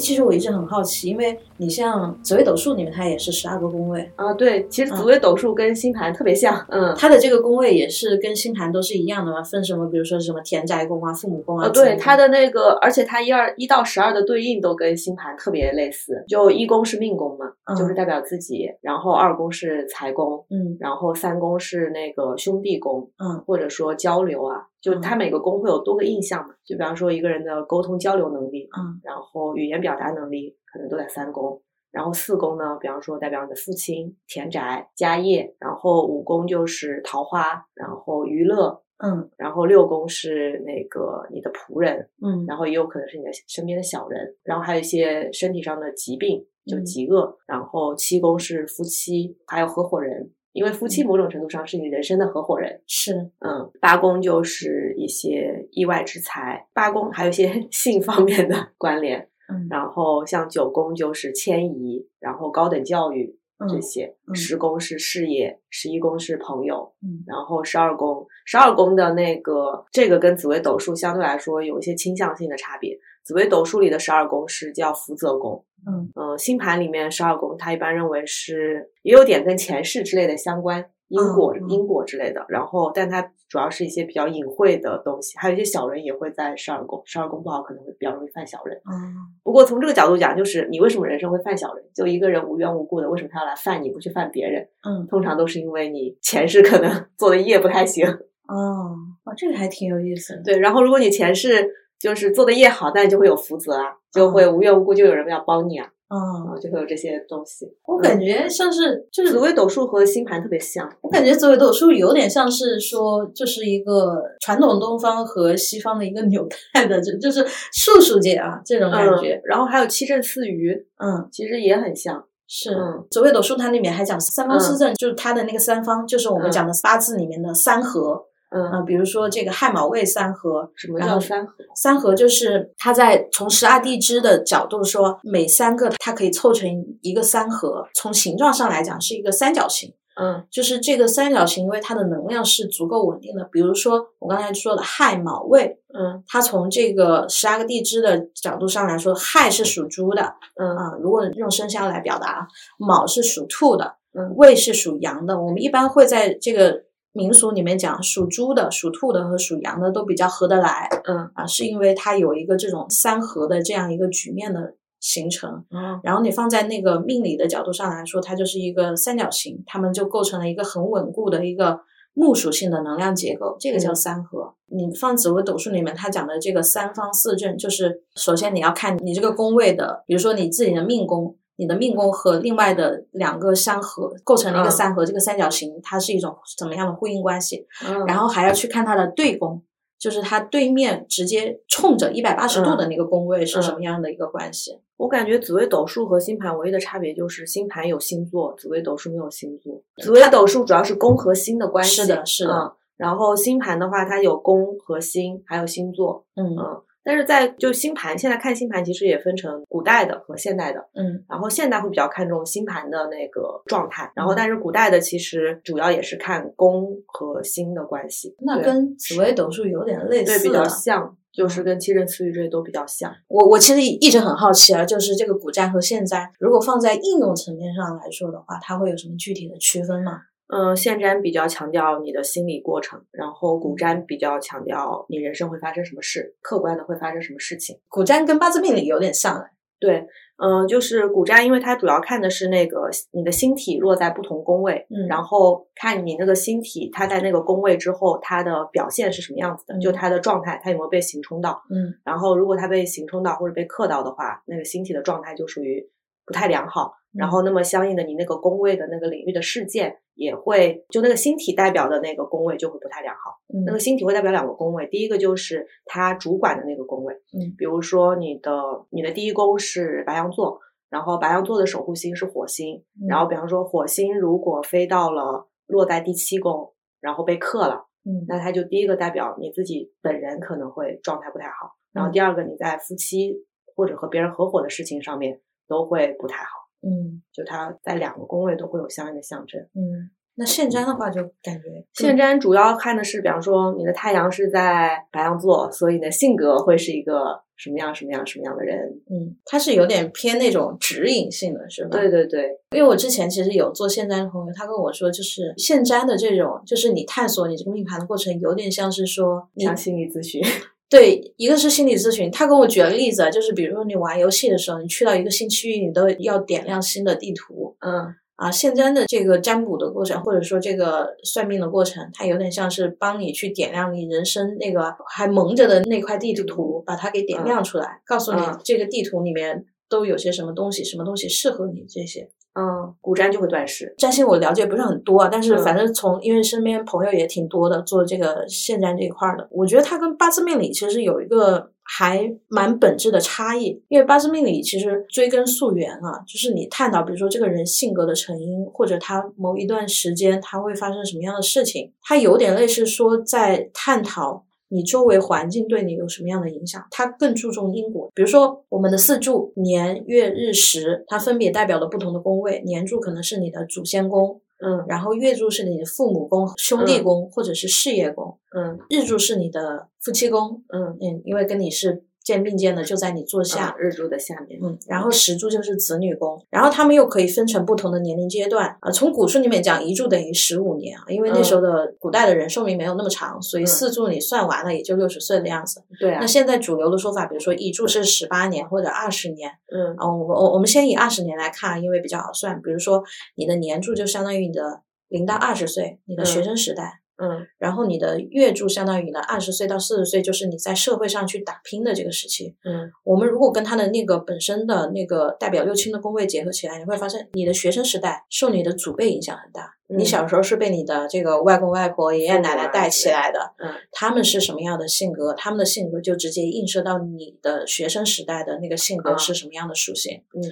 其实我一直很好奇，因为你像紫微斗数里面，它也是十二个宫位啊。对，其实紫微斗数跟星盘特别像，嗯，它的这个宫位也是跟星盘都是一样的嘛，分什么，比如说什么田宅宫啊、父母宫啊。对，它的那个，而且它一二一到十二的对应都跟星盘特别类似。就一宫是命宫嘛，就是代表自己，然后二宫是财宫，嗯，然后三宫是那个兄弟宫，嗯，或者说交流啊。就他每个宫会有多个印象嘛？就比方说一个人的沟通交流能力，嗯，然后语言表达能力可能都在三宫，然后四宫呢，比方说代表你的父亲、田宅、家业，然后五宫就是桃花，然后娱乐，嗯，然后六宫是那个你的仆人，嗯，然后也有可能是你的身边的小人，然后还有一些身体上的疾病，就疾厄，然后七宫是夫妻，还有合伙人。因为夫妻某种程度上是你人生的合伙人，是，嗯，八宫就是一些意外之财，八宫还有一些 性方面的关联，嗯，然后像九宫就是迁移，然后高等教育这些，十宫是事业，十一宫是朋友，嗯，然后十二宫，十二宫的那个这个跟紫微斗数相对来说有一些倾向性的差别，紫微斗数里的十二宫是叫福泽宫。嗯嗯，星盘里面十二宫，它一般认为是也有点跟前世之类的相关，因果因果之类的。然后，但它主要是一些比较隐晦的东西，还有一些小人也会在十二宫。十二宫不好，可能会比较容易犯小人。嗯，不过从这个角度讲，就是你为什么人生会犯小人？就一个人无缘无故的，为什么他要来犯你，不去犯别人？嗯，通常都是因为你前世可能 做的业不太行。哦，哇，这个还挺有意思的。对，然后如果你前世就是做的越好，那你就会有福泽啊。就会无缘无故就有人要帮你啊，啊，就会有这些东西。我感觉像是就是紫微斗数和星盘特别像，我感觉紫微斗数有点像是说，就是一个传统东方和西方的一个 纽带的，就就是术数界啊这种感觉。然后还有七正四余，嗯，其实也很像。是紫微斗数它里面还讲三方四正，就是它的那个三方，就是我们讲的八字里面的三合。嗯比如说这个亥卯未三合，什么叫三合？三合就是它在从十二地支的角度说，每三个它可以凑成一个三合。从形状上来讲是一个三角形，嗯，就是这个三角形，因为它的能量是足够稳定的。比如说我刚才说的亥卯未，嗯，它从这个十二个地支的角度上来说，亥是属猪的，嗯啊，如果用生肖来表达，卯是属兔的，嗯，未是属羊的。我们一般会在这个。民俗里面讲，属猪的、属兔的和属羊的都比较合得来，嗯啊，是因为它有一个这种三合的这样一个局面的形成，嗯，然后你放在那个命理的角度上来说，它就是一个三角形，它们就构成了一个很稳固的一个木属性的能量结构，这个叫三合。你放紫微斗数里面，它讲的这个三方四正，就是首先你要看你这个宫位的，比如说你自己的命宫。你的命宫和另外的两个相合，构成了一个三合，这个三角形它是一种怎么样的呼应关系？嗯，然后还要去看它的对宫，就是它对面直接冲着一百八十度的那个宫位是什么样的一个关系？我感觉紫微斗数和星盘唯一的差别就是星盘有星座，紫微斗数没有星座。紫微斗数主要是宫和星的关系，是的，是的。然后星盘的话，它有宫和星，还有星座，嗯嗯。但是在就星盘，现在看星盘其实也分成古代的和现代的，嗯，然后现代会比较看重星盘的那个状态，然后但是古代的其实主要也是看宫和星的关系，那跟紫微斗数有点类似，对，比较像，就是跟七正四余这些都比较像。我我其实一直很好奇啊，就是这个古占和现在，如果放在应用层面上来说的话，它会有什么具体的区分吗？嗯，现占比较强调你的心理过程，然后古占比较强调你人生会发生什么事，客观的会发生什么事情。古占跟八字命理有点像哎。对，嗯，就是古占，因为它主要看的是那个你的星体落在不同宫位，嗯，然后看你那个星体它在那个宫位之后，它的表现是什么样子的，就它的状态，它有没有被行冲到，嗯，然后如果它被行冲到或者被克到的话，那个星体的状态就属于不太良好。然后，那么相应的，你那个宫位的那个领域的事件也会，就那个星体代表的那个宫位就会不太良好。嗯，那个星体会代表两个宫位，第一个就是它主管的那个宫位。嗯，比如说你的你的第一宫是白羊座，然后白羊座的守护星是火星，然后比方说火星如果飞到了落在第七宫，然后被克了，嗯，那它就第一个代表你自己本人可能会状态不太好，然后第二个你在夫妻或者和别人合伙的事情上面都会不太好。嗯，就它在两个宫位都会有相应的象征。嗯，那现占的话就感觉现占主要看的是，比方说你的太阳是在白羊座，所以呢性格会是一个什么样什么样什么样的人。嗯，它是有点偏那种指引性的，是吧？对对对，因为我之前其实有做现占的朋友，他跟我说，就是现占的这种，就是你探索你这个命盘的过程，有点像是说像心理咨询。对，一个是心理咨询，他跟我举了例子，就是比如说你玩游戏的时候，你去到一个新区域，你都要点亮新的地图。嗯。啊，现在的这个占卜的过程，或者说这个算命的过程，它有点像是帮你去点亮你人生那个还蒙着的那块地图，把它给点亮出来，告诉你这个地图里面都有些什么东西，什么东西适合你这些。嗯，古占就会断事。占星我了解不是很多啊，但是反正从因为身边朋友也挺多的，做这个现占这一块的，我觉得它跟八字命理其实有一个。还蛮本质的差异，因为八字命理其实追根溯源啊，就是你探讨，比如说这个人性格的成因，或者他某一段时间他会发生什么样的事情，它有点类似说在探讨你周围环境对你有什么样的影响，它更注重因果。比如说我们的四柱年月日时，它分别代表了不同的宫位，年柱可能是你的祖先宫。嗯，然后月柱是你的父母宫、兄弟宫或者是事业宫，嗯，日柱是你的夫妻宫，嗯嗯，因为跟你是。肩并肩的就在你坐下，日柱的下面，嗯，然后时柱就是子女宫，然后他们又可以分成不同的年龄阶段啊。从古书里面讲，一柱等于十五年啊，因为那时候的古代的人寿命没有那么长，所以四柱你算完了也就六十岁的样子。对啊。那现在主流的说法，比如说一柱是十八年或者二十年，嗯，啊，我我我们先以二十年来看，因为比较好算。比如说你的年柱就相当于你的零到二十岁，你的学生时代。嗯，然后你的月柱相当于呢，二十岁到四十岁，就是你在社会上去打拼的这个时期。嗯，我们如果跟他的那个本身的那个代表六亲的宫位结合起来，你会发现你的学生时代受你的祖辈影响很大。你小时候是被你的这个外公外婆、爷爷奶奶带起来的，嗯，他们是什么样的性格，他们的性格就直接映射到你的学生时代的那个性格是什么样的属性。嗯。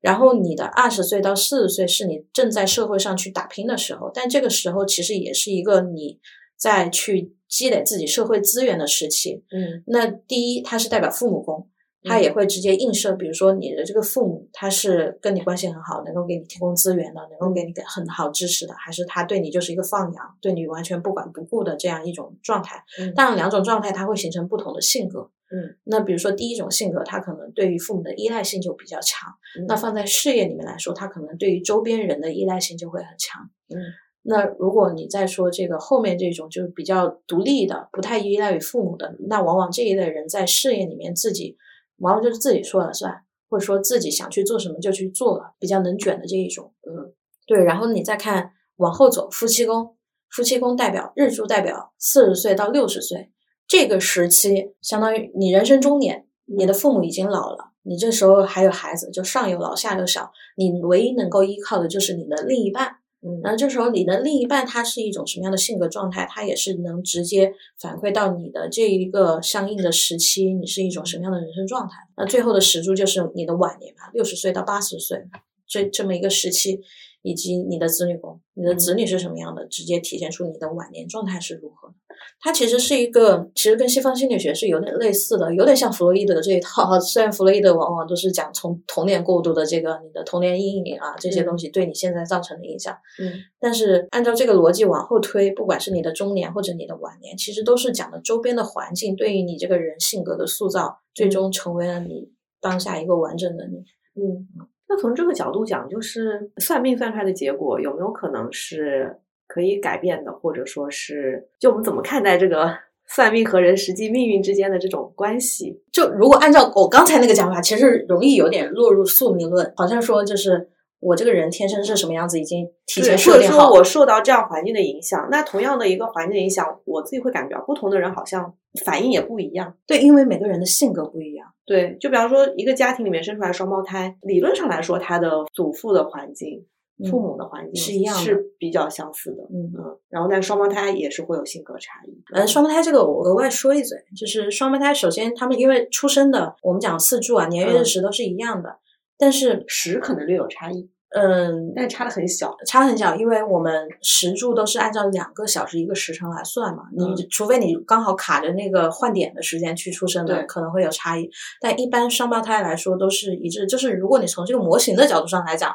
然后你的二十岁到四十岁是你正在社会上去打拼的时候，但这个时候其实也是一个你。在去积累自己社会资源的时期，嗯，那第一，它是代表父母宫，它也会直接映射，比如说你的这个父母，他是跟你关系很好，能够给你提供资源的，能够给你很好支持的，还是他对你就是一个放养，对你完全不管不顾的这样一种状态。当然，两种状态它会形成不同的性格。嗯，那比如说第一种性格，他可能对于父母的依赖性就比较强。那放在事业里面来说，他可能对于周边人的依赖性就会很强。嗯。那如果你再说这个后面这种就是比较独立的，不太依赖于父母的，那往往这一类人在事业里面自己，往往就是自己说了算，或者说自己想去做什么就去做了，比较能卷的这一种。嗯，对。然后你再看往后走，夫妻宫，夫妻宫代表日柱代表四十岁到六十岁这个时期，相当于你人生中年，你的父母已经老了，你这时候还有孩子，就上有老下有小，你唯一能够依靠的就是你的另一半。嗯，然后这时候你的另一半他是一种什么样的性格状态，他也是能直接反馈到你的这一个相应的时期，你是一种什么样的人生状态。那最后的时柱就是你的晚年嘛，六十岁到八十岁这这么一个时期，以及你的子女宫，你的子女是什么样的，直接体现出你的晚年状态是如何。它其实是一个，其实跟西方心理学是有点类似的，有点像弗洛伊德这一套。虽然弗洛伊德往往都是讲从童年过渡的这个你的童年阴影啊这些东西对你现在造成的影响，嗯，但是按照这个逻辑往后推，不管是你的中年或者你的晚年，其实都是讲的周边的环境对于你这个人性格的塑造，最终成为了你当下一个完整的你。嗯，那从这个角度讲，就是算命算出来的结果有没有可能是？可以改变的，或者说是，就我们怎么看待这个 算命和人实际命运之间的这种关系？就如果按照我刚才那个讲法，其实容易有点落入宿命论，好像说就是我这个人天生是什么样子，已经提前设定好。说我受到这样环境的影响，那同样的一个环境影响，我自己会感觉不同的人好像反应也不一样。对，因为每个人的性格不一样。对，就比方说一个家庭里面生出来双胞胎，理论上来说，他的祖父的环境。父母的环境是一样，是比较相似的，嗯嗯，然后但双胞胎也是会有性格差异。嗯，双胞胎这个我额外说一嘴，就是双胞胎首先他们因为出生的，我们讲四柱啊，年月日时都是一样的，但是时可能略有差异，嗯，但差的很小，差很小，因为我们时柱都是按照两个小时一个时辰来算嘛，你除非你刚好卡着那个换点的时间去出生的，可能会有差异，但一般双胞胎来说都是一致，就是如果你从这个模型的角度上来讲。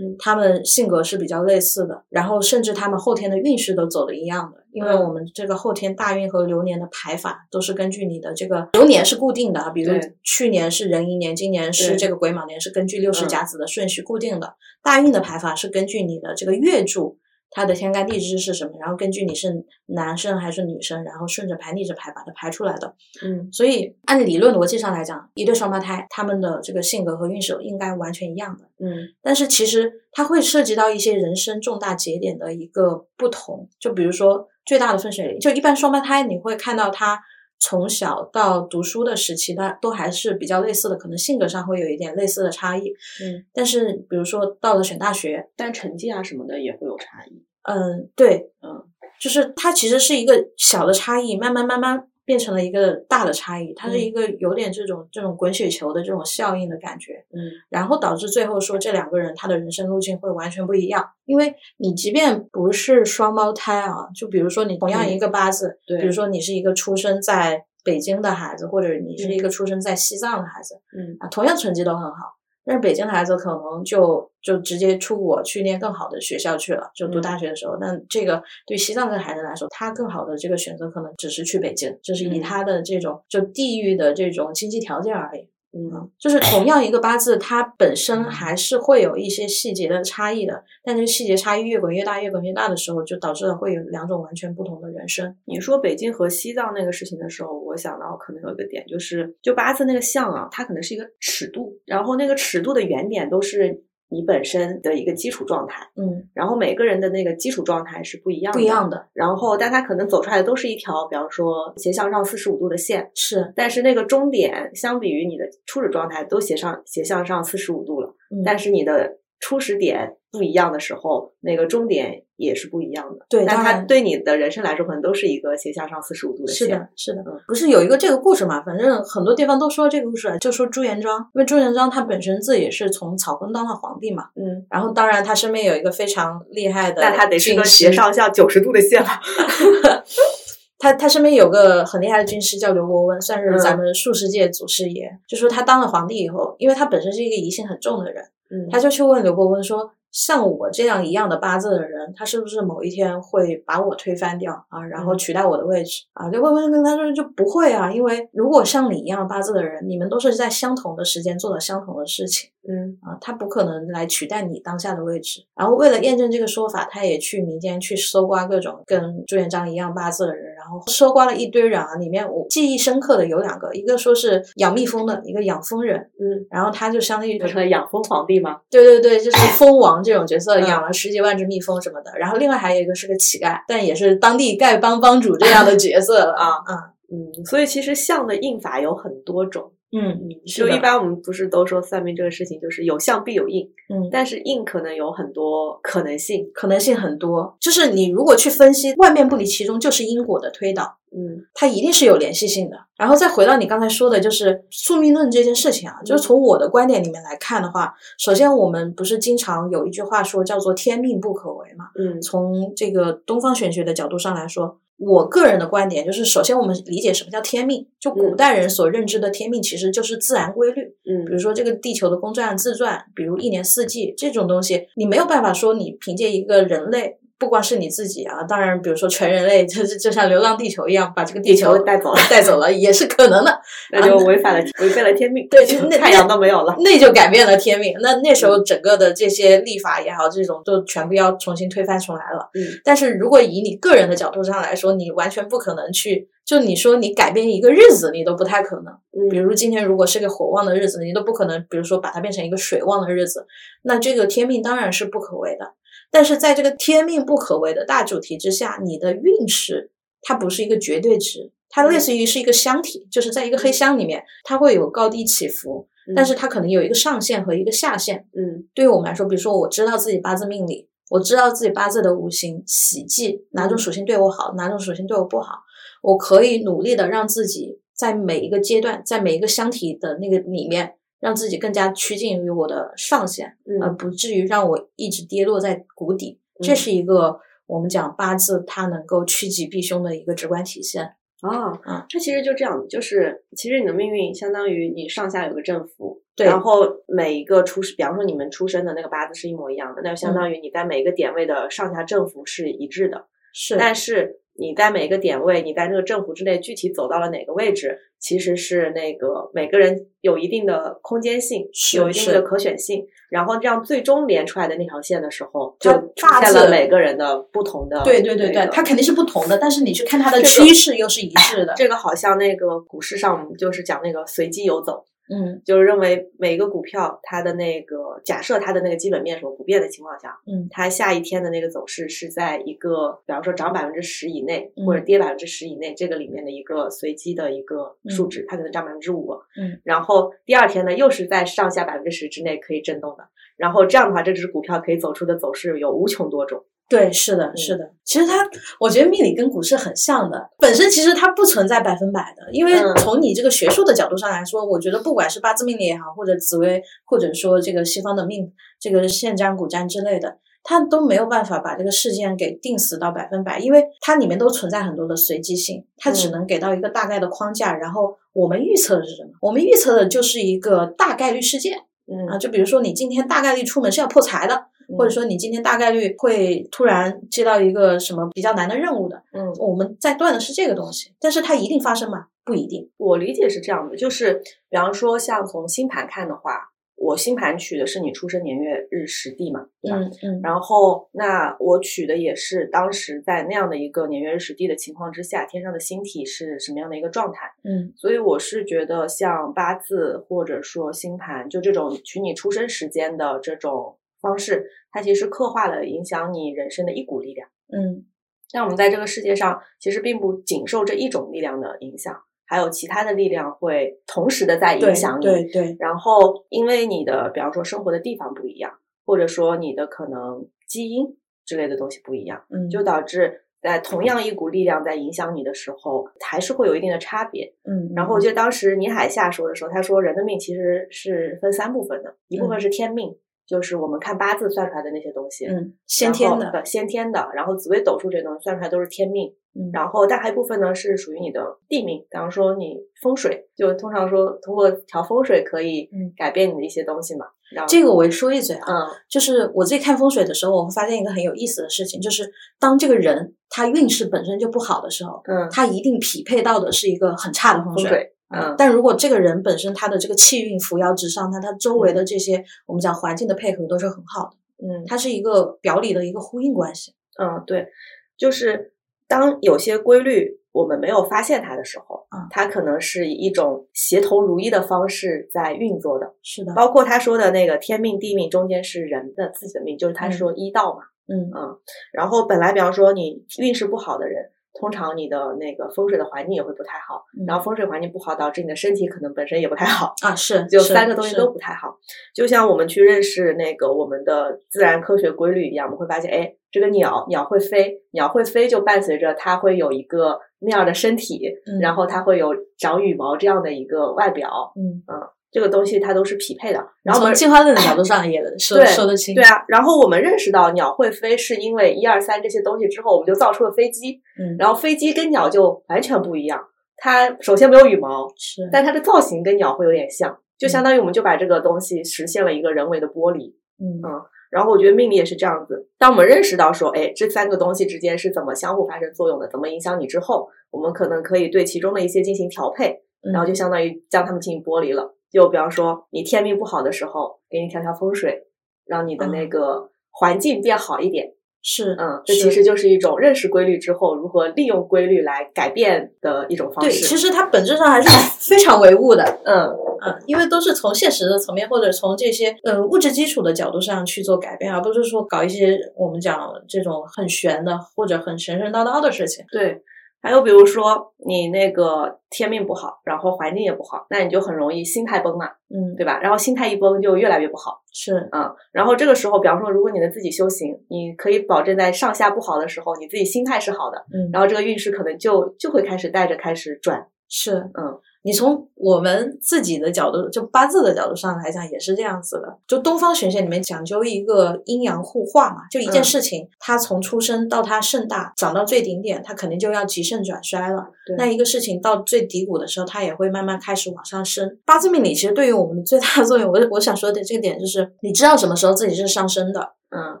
他们性格是比较类似的，然后甚至他们后天的运势都走的一样的，因为我们这个后天大运和流年的排法都是根据你的这个流年是固定的，比如去年是壬寅年，今年是这个癸卯年，是根据六十甲子的顺序固定的，大运的排法是根据你的这个月柱。它的天干地支是什么？然后根据你是男生还是女生，然后顺着排逆着排把它排出来的。嗯，所以按理论逻辑上来讲，一对双胞胎他们的这个性格和运势应该完全一样的。嗯，但是其实它会涉及到一些人生重大节点的一个不同。就比如说最大的分水岭，就一般双胞胎你会看到他。从小到读书的时期，他都还是比较类似的，可能性格上会有一点类似的差异。嗯，但是比如说到了选大学，但成绩啊什么的也会有差异。嗯，对，嗯，就是它其实是一个小的差异，慢慢慢慢。变成了一个大的差异，它是一个有点这种这种滚雪球的这种效应的感觉，嗯，然后导致最后说这两个人他的人生路径会完全不一样，因为你即便不是双胞胎啊，就比如说你同样一个八字，对，比如说你是一个出生在北京的孩子，或者你是一个出生在西藏的孩子，嗯啊，同样成绩都很好。但是北京的孩子可能就就直接出国去念更好的学校去了，就读大学的时候。那这个对西藏的孩子来说，他更好的这个选择可能只是去北京，就是以他的这种就地域的这种经济条件而已。嗯，就是同样一个八字，它本身还是会有一些细节的差异的。但这个细节差异越滚越大，越滚越大的时候，就导致了会有两种完全不同的人生。你说北京和西藏那个事情的时候，我想到可能有一个点，就是就八字那个相啊，它可能是一个尺度，然后那个尺度的原点都是。你本身的一个基础状态，嗯，然后每个人的那个基础状态是不一样的，不一样的。然后，但他可能走出来的都是一条，比方说斜向上四十五度的线，是。但是那个终点相比于你的初始状态都斜上斜向上四十五度了，但是你的初始点不一样的时候，那个终点。也是不一样的，对，但它对你的人生来说，可能都是一个斜向上四十五度的线。是的，是的，不是有一个这个故事嘛？反正很多地方都说这个故事，就说朱元璋，因为朱元璋他本身自己是从草根当了皇帝嘛，嗯，然后当然他身边有一个非常厉害的，那他得是个斜上下九十度的线了。他他身边有个很厉害的军师叫刘伯温，算是咱们术士界祖师爷。就说他当了皇帝以后，因为他本身是一个疑心很重的人，嗯，他就去问刘伯温说。像我这样一样的八字的人，他是不是某一天会把我推翻掉啊？然后取代我的位置啊？就问问跟他说就不会啊，因为如果像你一样八字的人，你们都是在相同的时间做了相同的事情，嗯啊，他不可能来取代你当下的位置。然后为了验证这个说法，他也去民间去搜刮各种跟朱元璋一样八字的人，然后搜刮了一堆人啊。里面我记忆深刻的有两个，一个说是养蜜蜂的，一个养蜂人，嗯，然后他就相当于成了养蜂皇帝吗？对对对，就是蜂王。这种角色养了十几万只蜜蜂什么的，然后另外还有一个是个乞丐，但也是当地丐帮帮主这样的角色了啊啊嗯，所以其实相的印法有很多种，嗯嗯，就一般我们不是都说算命这个事情就是有相必有应，嗯，但是应可能有很多可能性，可能性很多，就是你如果去分析，万变不离其中，就是因果的推导。嗯，它一定是有联系性的。然后再回到你刚才说的，就是宿命论这件事情啊，就是从我的观点里面来看的话，首先我们不是经常有一句话说叫做“天命不可违”嘛？嗯，从这个东方玄学的角度上来说，我个人的观点就是，首先我们理解什么叫天命，就古代人所认知的天命其实就是自然规律。嗯，比如说这个地球的公转自转，比如一年四季这种东西，你没有办法说你凭借一个人类。不光是你自己啊，当然，比如说全人类，就是就像《流浪地球》一样，把这个地球带走了，带走了也是可能的。那就违反了，违背了天命。对，就 那太阳都没有了，那就改变了天命。那那时候整个的这些立法也好，这种都全部要重新推翻重来了。嗯。但是如果以你个人的角度上来说，你完全不可能去，就你说你改变一个日子，你都不太可能。嗯。比如今天如果是个火旺的日子，你都不可能，比如说把它变成一个水旺的日子，那这个天命当然是不可违的。但是在这个天命不可违的大主题之下，你的运势它不是一个绝对值，它类似于是一个箱体，就是在一个黑箱里面，它会有高低起伏，但是它可能有一个上限和一个下限。嗯，对于我们来说，比如说我知道自己八字命理，我知道自己八字的五行喜忌哪种属性对我好，哪种属性对我不好，我可以努力的让自己在每一个阶段，在每一个箱体的那个里面。让自己更加趋近于我的上限，而不至于让我一直跌落在谷底。这是一个我们讲八字它能够趋吉避凶的一个直观体现啊。啊，它其实就这样，就是其实你的命运相当于你上下有个正负，然后每一个出，比方说你们出生的那个八字是一模一样的，那就相当于你在每一个点位的上下振幅是一致的。是，但是你在每一个点位，你在这个振幅之内具体走到了哪个位置，其实是那个每个人有一定的空间性，有一定的可选性。然后这样最终连出来的那条线的时候，就出现了每个人的不同的。对对对对，它肯定是不同的，但是你去看它的趋势又是一致的。这个好像那个股市上就是讲那个随机游走。嗯，就是认为每一个股票它的那个假设它的那个基本面什么不变的情况下，嗯，它下一天的那个走势是在一个，比方说涨百分之十以内，或者跌百分之十以内，这个里面的一个随机的一个数值，它可能涨百分之五，嗯，然后第二天呢又是在上下百分之十之内可以震动的，然后这样的话，这只股票可以走出的走势有无穷多种。对，是的，是的。其实它，我觉得命理跟股市很像的。本身其实它不存在百分百的，因为从你这个学术的角度上来说，我觉得不管是八字命理也好，或者紫微，或者说这个西方的命，这个现占、古占之类的，它都没有办法把这个事件给定死到百分百，因为它里面都存在很多的随机性，它只能给到一个大概的框架。然后我们预测的是什么？我们预测的就是一个大概率事件。嗯啊，就比如说你今天大概率出门是要破财的。或者说你今天大概率会突然接到一个什么比较难的任务的，嗯，我们在断的是这个东西，但是它一定发生吗？不一定。我理解是这样的，就是比方说像从星盘看的话，我星盘取的是你出生年月日时地嘛，对吧？嗯嗯。然后那我取的也是当时在那样的一个年月日时地的情况之下，天上的星体是什么样的一个状态？嗯。所以我是觉得像八字或者说星盘，就这种取你出生时间的这种。方式，它其实刻画了影响你人生的一股力量。嗯，那我们在这个世界上，其实并不仅受这一种力量的影响，还有其他的力量会同时的在影响你。对对。然后，因为你的，比方说生活的地方不一样，或者说你的可能基因之类的东西不一样，嗯，就导致在同样一股力量在影响你的时候，还是会有一定的差别。嗯。然后，我记得当时倪海厦说的时候，他说人的命其实是分三部分的，一部分是天命。就是我们看八字算出来的那些东西，嗯，先天的，先天的，然后紫微斗数这些东西算出来都是天命，嗯，然后但还一部分呢是属于你的地命，比方说你风水，就通常说通过调风水可以改变你的一些东西嘛。然后这个我也说一嘴啊，嗯，就是我自己看风水的时候，我会发现一个很有意思的事情，就是当这个人他运势本身就不好的时候，嗯，他一定匹配到的是一个很差的风水。嗯，但如果这个人本身他的这个气运扶摇直上，那他周围的这些我们讲环境的配合都是很好的，嗯，它是一个表里的一个呼应关系。嗯，对，就是当有些规律我们没有发现它的时候，啊，它可能是以一种协同如一的方式在运作的。是的，包括他说的那个天命地命中间是人的自己的命，就是他说医道嘛，嗯。嗯，然后本来比方说你运势不好的人。通常你的那个风水的环境也会不太好，然后风水环境不好，导致你的身体可能本身也不太好啊。是，就三个东西都不太好。就像我们去认识那个我们的自然科学规律一样，我们会发现，哎，这个鸟鸟会飞，鸟会飞就伴随着它会有一个那样的身体，然后它会有长羽毛这样的一个外表。嗯嗯。这个东西它都是匹配的，然后从进化论的角度上也 说说得清。对啊，然后我们认识到鸟会飞，是因为一二三这些东西之后，我们就造出了飞机。嗯，然后飞机跟鸟就完全不一样，它首先没有羽毛，是，但它的造型跟鸟会有点像，就相当于我们就把这个东西实现了一个人为的剥离。嗯嗯，然后我觉得命理也是这样子，当我们认识到说，哎，这三个东西之间是怎么相互发生作用的，怎么影响你之后，我们可能可以对其中的一些进行调配，然后就相当于将它们进行剥离了。就比方说，你天命不好的时候，给你调调风水，让你的那个环境变好一点。是，嗯，这其实就是一种认识规律之后，如何利用规律来改变的一种方式。对，其实它本质上还是 非常唯物的。嗯嗯，因为都是从现实的层面或者从这些呃物质基础的角度上去做改变，而不是说搞一些我们讲这种很玄的或者很神神叨叨的事情。对。还有比如说你那个天命不好，然后环境也不好，那你就很容易心态崩嘛，嗯，对吧？然后心态一崩就越来越不好，是嗯。然后这个时候，比方说，如果你能自己修行，你可以保证在上下不好的时候，你自己心态是好的，嗯。然后这个运势可能就就会开始带着开始转，是嗯。你从我们自己的角度，就八字的角度上来讲，也是这样子的。就东方玄学里面讲究一个阴阳互化嘛，就一件事情，它从出生到它盛大长到最顶点，它肯定就要极盛转衰了。那一个事情到最低谷的时候，它也会慢慢开始往上升。八字命理其实对于我们的最大的作用，我我想说的这个点就是，你知道什么时候自己是上升的，嗯，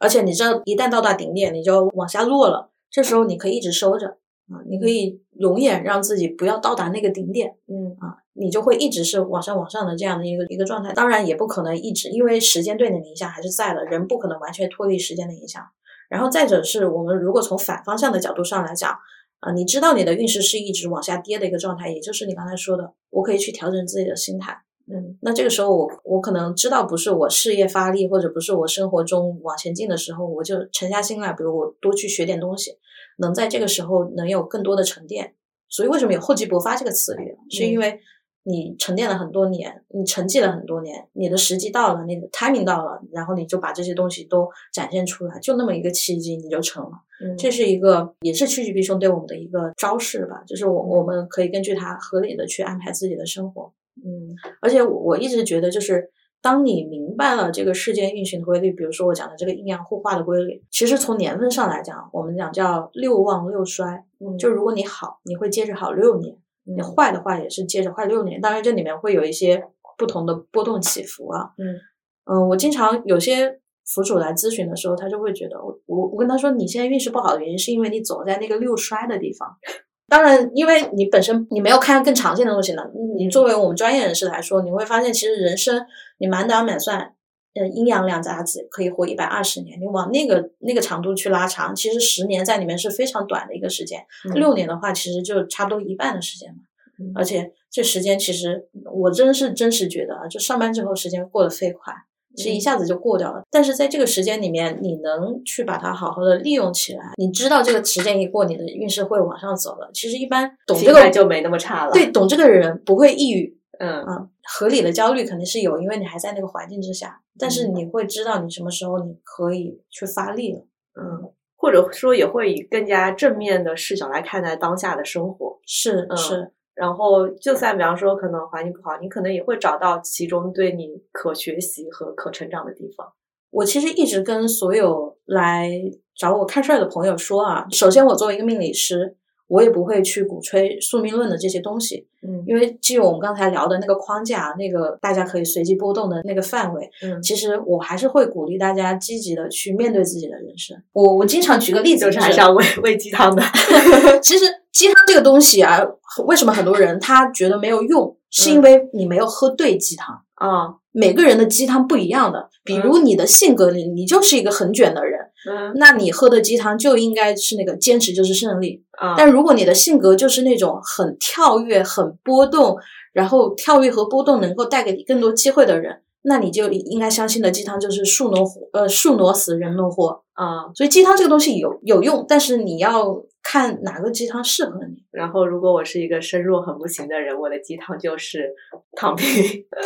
而且你知道一旦到达顶点，你就往下落了，这时候你可以一直收着。啊，你可以永远让自己不要到达那个顶点，嗯啊，你就会一直是往上往上的这样的一个一个状态。当然也不可能一直，因为时间对你的影响还是在的，人不可能完全脱离时间的影响。然后再者是我们如果从反方向的角度上来讲，啊，你知道你的运势是一直往下跌的一个状态，也就是你刚才说的，我可以去调整自己的心态，嗯，那这个时候我我可能知道不是我事业发力或者不是我生活中往前进的时候，我就沉下心来，比如我多去学点东西。能在这个时候能有更多的沉淀，所以为什么有厚积薄发这个词语？是因为你沉淀了很多年，你沉寂了很多年，你的时机到了，你的 timing 到了，然后你就把这些东西都展现出来，就那么一个契机，你就成了。这是一个也是趋吉避凶对我们的一个招式吧，就是我我们可以根据它合理的去安排自己的生活。嗯，而且我一直觉得就是。当你明白了这个世间运行的规律，比如说我讲的这个阴阳互化的规律，其实从年份上来讲，我们讲叫六旺六衰。嗯，就如果你好，你会接着好六年；你坏的话，也是接着坏六年。当然，这里面会有一些不同的波动起伏啊。嗯嗯，我经常有些府主来咨询的时候，他就会觉得我我我跟他说，你现在运势不好的原因，是因为你走在那个六衰的地方。当然，因为你本身你没有看更长线的东西呢。你作为我们专业人士来说，你会发现，其实人生你满打满算，呃，阴阳两杂子可以活一百二十年。你往那个那个长度去拉长，其实十年在里面是非常短的一个时间。六年的话，其实就差不多一半的时间嘛。而且这时间其实我真是真实觉得啊，就上班之后时间过得飞快。其实一下子就过掉了，但是在这个时间里面，你能去把它好好的利用起来。你知道这个时间一过，你的运势会往上走了。其实一般懂这个就没那么差了。对，懂这个人不会抑郁。嗯啊，合理的焦虑肯定是有，因为你还在那个环境之下。但是你会知道你什么时候你可以去发力了。嗯，或者说也会以更加正面的视角来看待当下的生活。是是。然后，就算比方说可能环境不好，你可能也会找到其中对你可学习和可成长的地方。我其实一直跟所有来找我看事儿的朋友说啊，首先我作为一个命理师，我也不会去鼓吹宿命论的这些东西，嗯，因为基于我们刚才聊的那个框架，那个大家可以随机波动的那个范围，嗯，其实我还是会鼓励大家积极的去面对自己的人生。我我经常举个例子，就是还是要喂喂鸡汤的，其实。鸡汤这个东西啊，为什么很多人他觉得没有用？是因为你没有喝对鸡汤啊。每个人的鸡汤不一样的，比如你的性格里，你就是一个很卷的人，嗯，那你喝的鸡汤就应该是那个坚持就是胜利啊。但如果你的性格就是那种很跳跃、很波动，然后跳跃和波动能够带给你更多机会的人，那你就应该相信的鸡汤就是树挪活，呃，树挪死，人挪活啊。所以鸡汤这个东西有有用，但是你要。看哪个鸡汤适合你。然后，如果我是一个身弱很不行的人，我的鸡汤就是 躺平。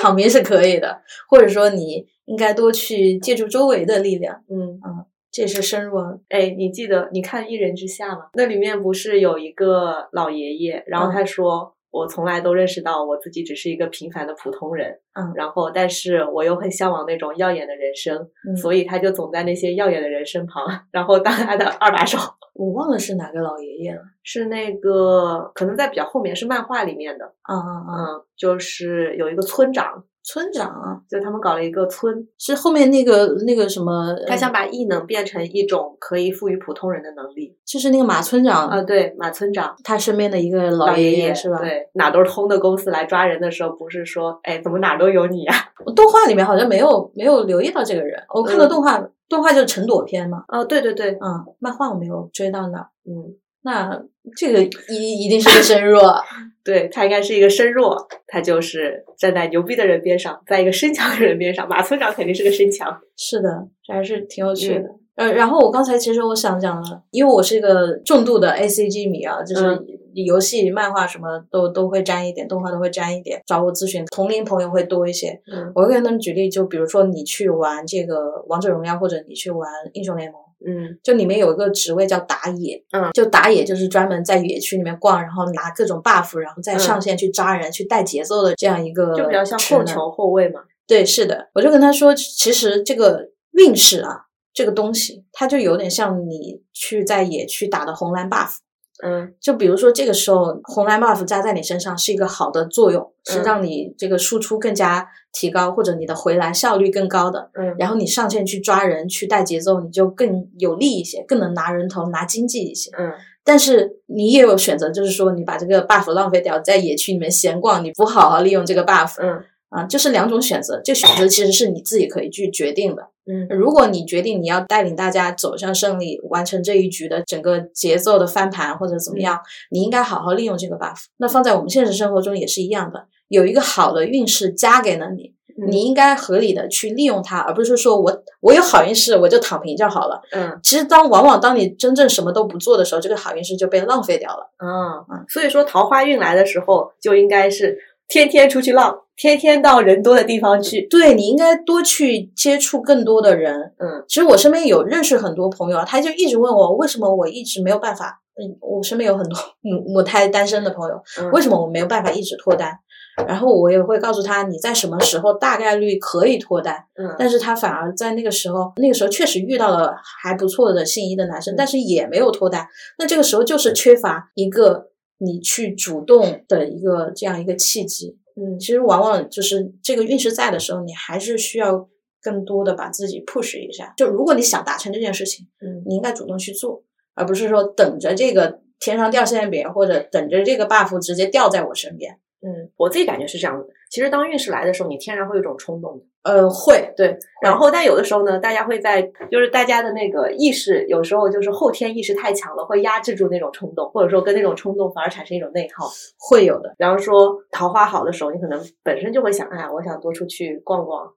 躺平是可以的，或者说你应该多去借助周围的力量。嗯嗯，这是深入啊。哎，你记得你看《一人之下》吗？那里面不是有一个老爷爷，然后他说。我从来都认识到我自己只是一个平凡的普通人，嗯，然后但是我又很向往那种耀眼的人生，所以他就总在那些耀眼的人身旁，然后当他的二把手。我忘了是哪个老爷爷了，是那个可能在比较后面，是漫画里面的，啊啊啊，就是有一个村长。村长啊，就他们搞了一个村，是后面那个那个什么，他想把异能变成一种可以赋予普通人的能力，就是那个马村长啊，对，马村长，他身边的一个老爷爷是吧？对，哪都是通的公司来抓人的时候，不是说，哎，怎么哪都有你呀？动画里面好像没有没有留意到这个人，我看的动画，动画就是陈朵篇嘛。哦，对对对，嗯，漫画我没有追到那，嗯。那这个一一定是个身弱，对他应该是一个身弱，他就是站在牛逼的人边上，在一个身强的人边上。马村长肯定是个身强，是的，这还是挺有趣的。呃，然后我刚才其实我想讲了，因为我是一个重度的 A C G 迷啊，就是游戏、漫画什么都都会沾一点，动画都会沾一点。找我咨询同龄朋友会多一些。嗯，我会跟他们举例，就比如说你去玩这个王者荣耀，或者你去玩英雄联盟。嗯，就里面有一个职位叫打野，嗯，就打野就是专门在野区里面逛，然后拿各种 buff，然后再上线去扎人、去带节奏的这样一个，就比较像后球后卫嘛。对，是的，我就跟他说，其实这个运势啊，这个东西，它就有点像你去在野区打的红蓝 buff。嗯，就比如说这个时候红蓝 buff 加在你身上是一个好的作用，是让你这个输出更加提高，或者你的回蓝效率更高的。嗯，然后你上线去抓人去带节奏，你就更有利一些，更能拿人头拿经济一些。嗯，但是你也有选择，就是说你把这个 buff 浪费掉，在野区里面闲逛，你不好好利用这个 buff。嗯，啊，就是两种选择，这选择其实是你自己可以去决定的。嗯，如果你决定你要带领大家走向胜利，完成这一局的整个节奏的翻盘或者怎么样，你应该好好利用这个 buff。那放在我们现实生活中也是一样的，有一个好的运势加给了你，你应该合理的去利用它，而不是说我我有好运势我就躺平就好了。嗯，其实当往往当你真正什么都不做的时候，这个好运势就被浪费掉了。嗯嗯，所以说桃花运来的时候就应该是天天出去浪。天天到人多的地方去，对你应该多去接触更多的人。嗯，其实我身边有认识很多朋友啊，他就一直问我，为什么我一直没有办法？嗯，我身边有很多 母母胎单身的朋友，为什么我没有办法一直脱单？然后我也会告诉他，你在什么时候大概率可以脱单。嗯，但是他反而在那个时候，那个时候确实遇到了还不错的心仪的男生，但是也没有脱单。那这个时候就是缺乏一个你去主动的一个这样一个契机。嗯，其实往往就是这个运势在的时候，你还是需要更多的把自己 push 一下。就如果你想达成这件事情，嗯，你应该主动去做，而不是说等着这个天上掉馅饼，或者等着这个 buff 直接掉在我身边。嗯，我自己感觉是这样子。其实当运势来的时候，你天然会有一种冲动的。呃，会对。然后，但有的时候呢，大家会在就是大家的那个意识，有时候就是后天意识太强了，会压制住那种冲动，或者说跟那种冲动反而产生一种内耗，会有的。比方说桃花好的时候，你可能本身就会想，哎呀，我想多出去逛逛。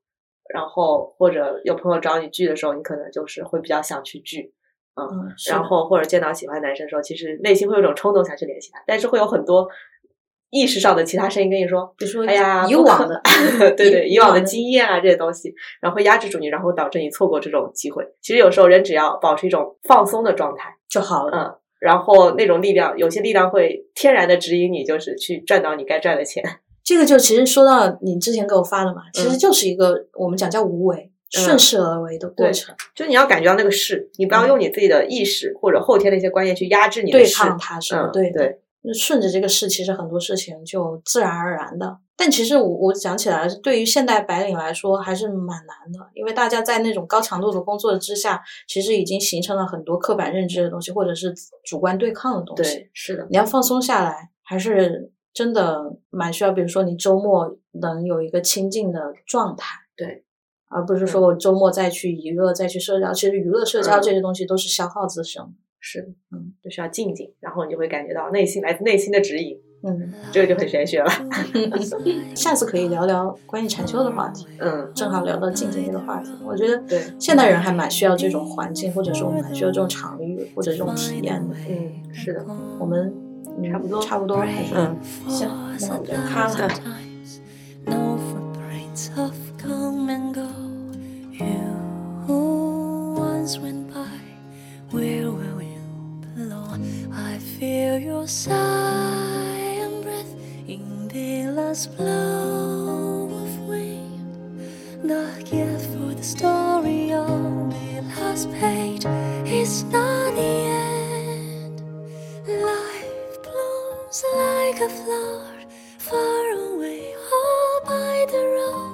然后或者有朋友找你聚的时候，你可能就是会比较想去聚，嗯。然后或者见到喜欢男生的时候，其实内心会有种冲动想去联系他，但是会有很多。意识上的其他声音跟你说，比如说，哎呀，以往的，对对，以往的经验啊，这些东西，然后会压制住你，然后导致你错过这种机会。其实有时候人只要保持一种放松的状态就好了。嗯，然后那种力量，有些力量会天然的指引你，就是去赚到你该赚的钱。这个就其实说到你之前给我发的嘛，其实就是一个我们讲叫无为，顺势而为的过程。就你要感觉到那个势，你不要用你自己的意识或者后天的一些观念去压制你的对抗它，是嗯？对对。顺着这个事，其实很多事情就自然而然的。但其实我我讲起来，对于现代白领来说还是蛮难的，因为大家在那种高强度的工作之下，其实已经形成了很多刻板认知的东西，或者是主观对抗的东西。对，是的。你要放松下来，还是真的蛮需要。比如说，你周末能有一个清静的状态，对，而不是说我周末再去娱乐、再去社交。其实娱乐、社交这些东西都是消耗自身。是，嗯，就需要静静，然后你就会感觉到内心来自内心的指引，嗯，这个就很玄学了。下次可以聊聊关于禅修的话题，嗯，正好聊到静静这个话题，我觉得对现代人还蛮需要这种环境，或者说我们蛮需要这种场域或者这种体验的。嗯，是的，我们差不多差不多，嗯，行，那我们就看了。Feel your sigh and breath in the last blow of wind. Not yet for the story on the last page. is not the end. Life blooms like a flower far away, all by the road.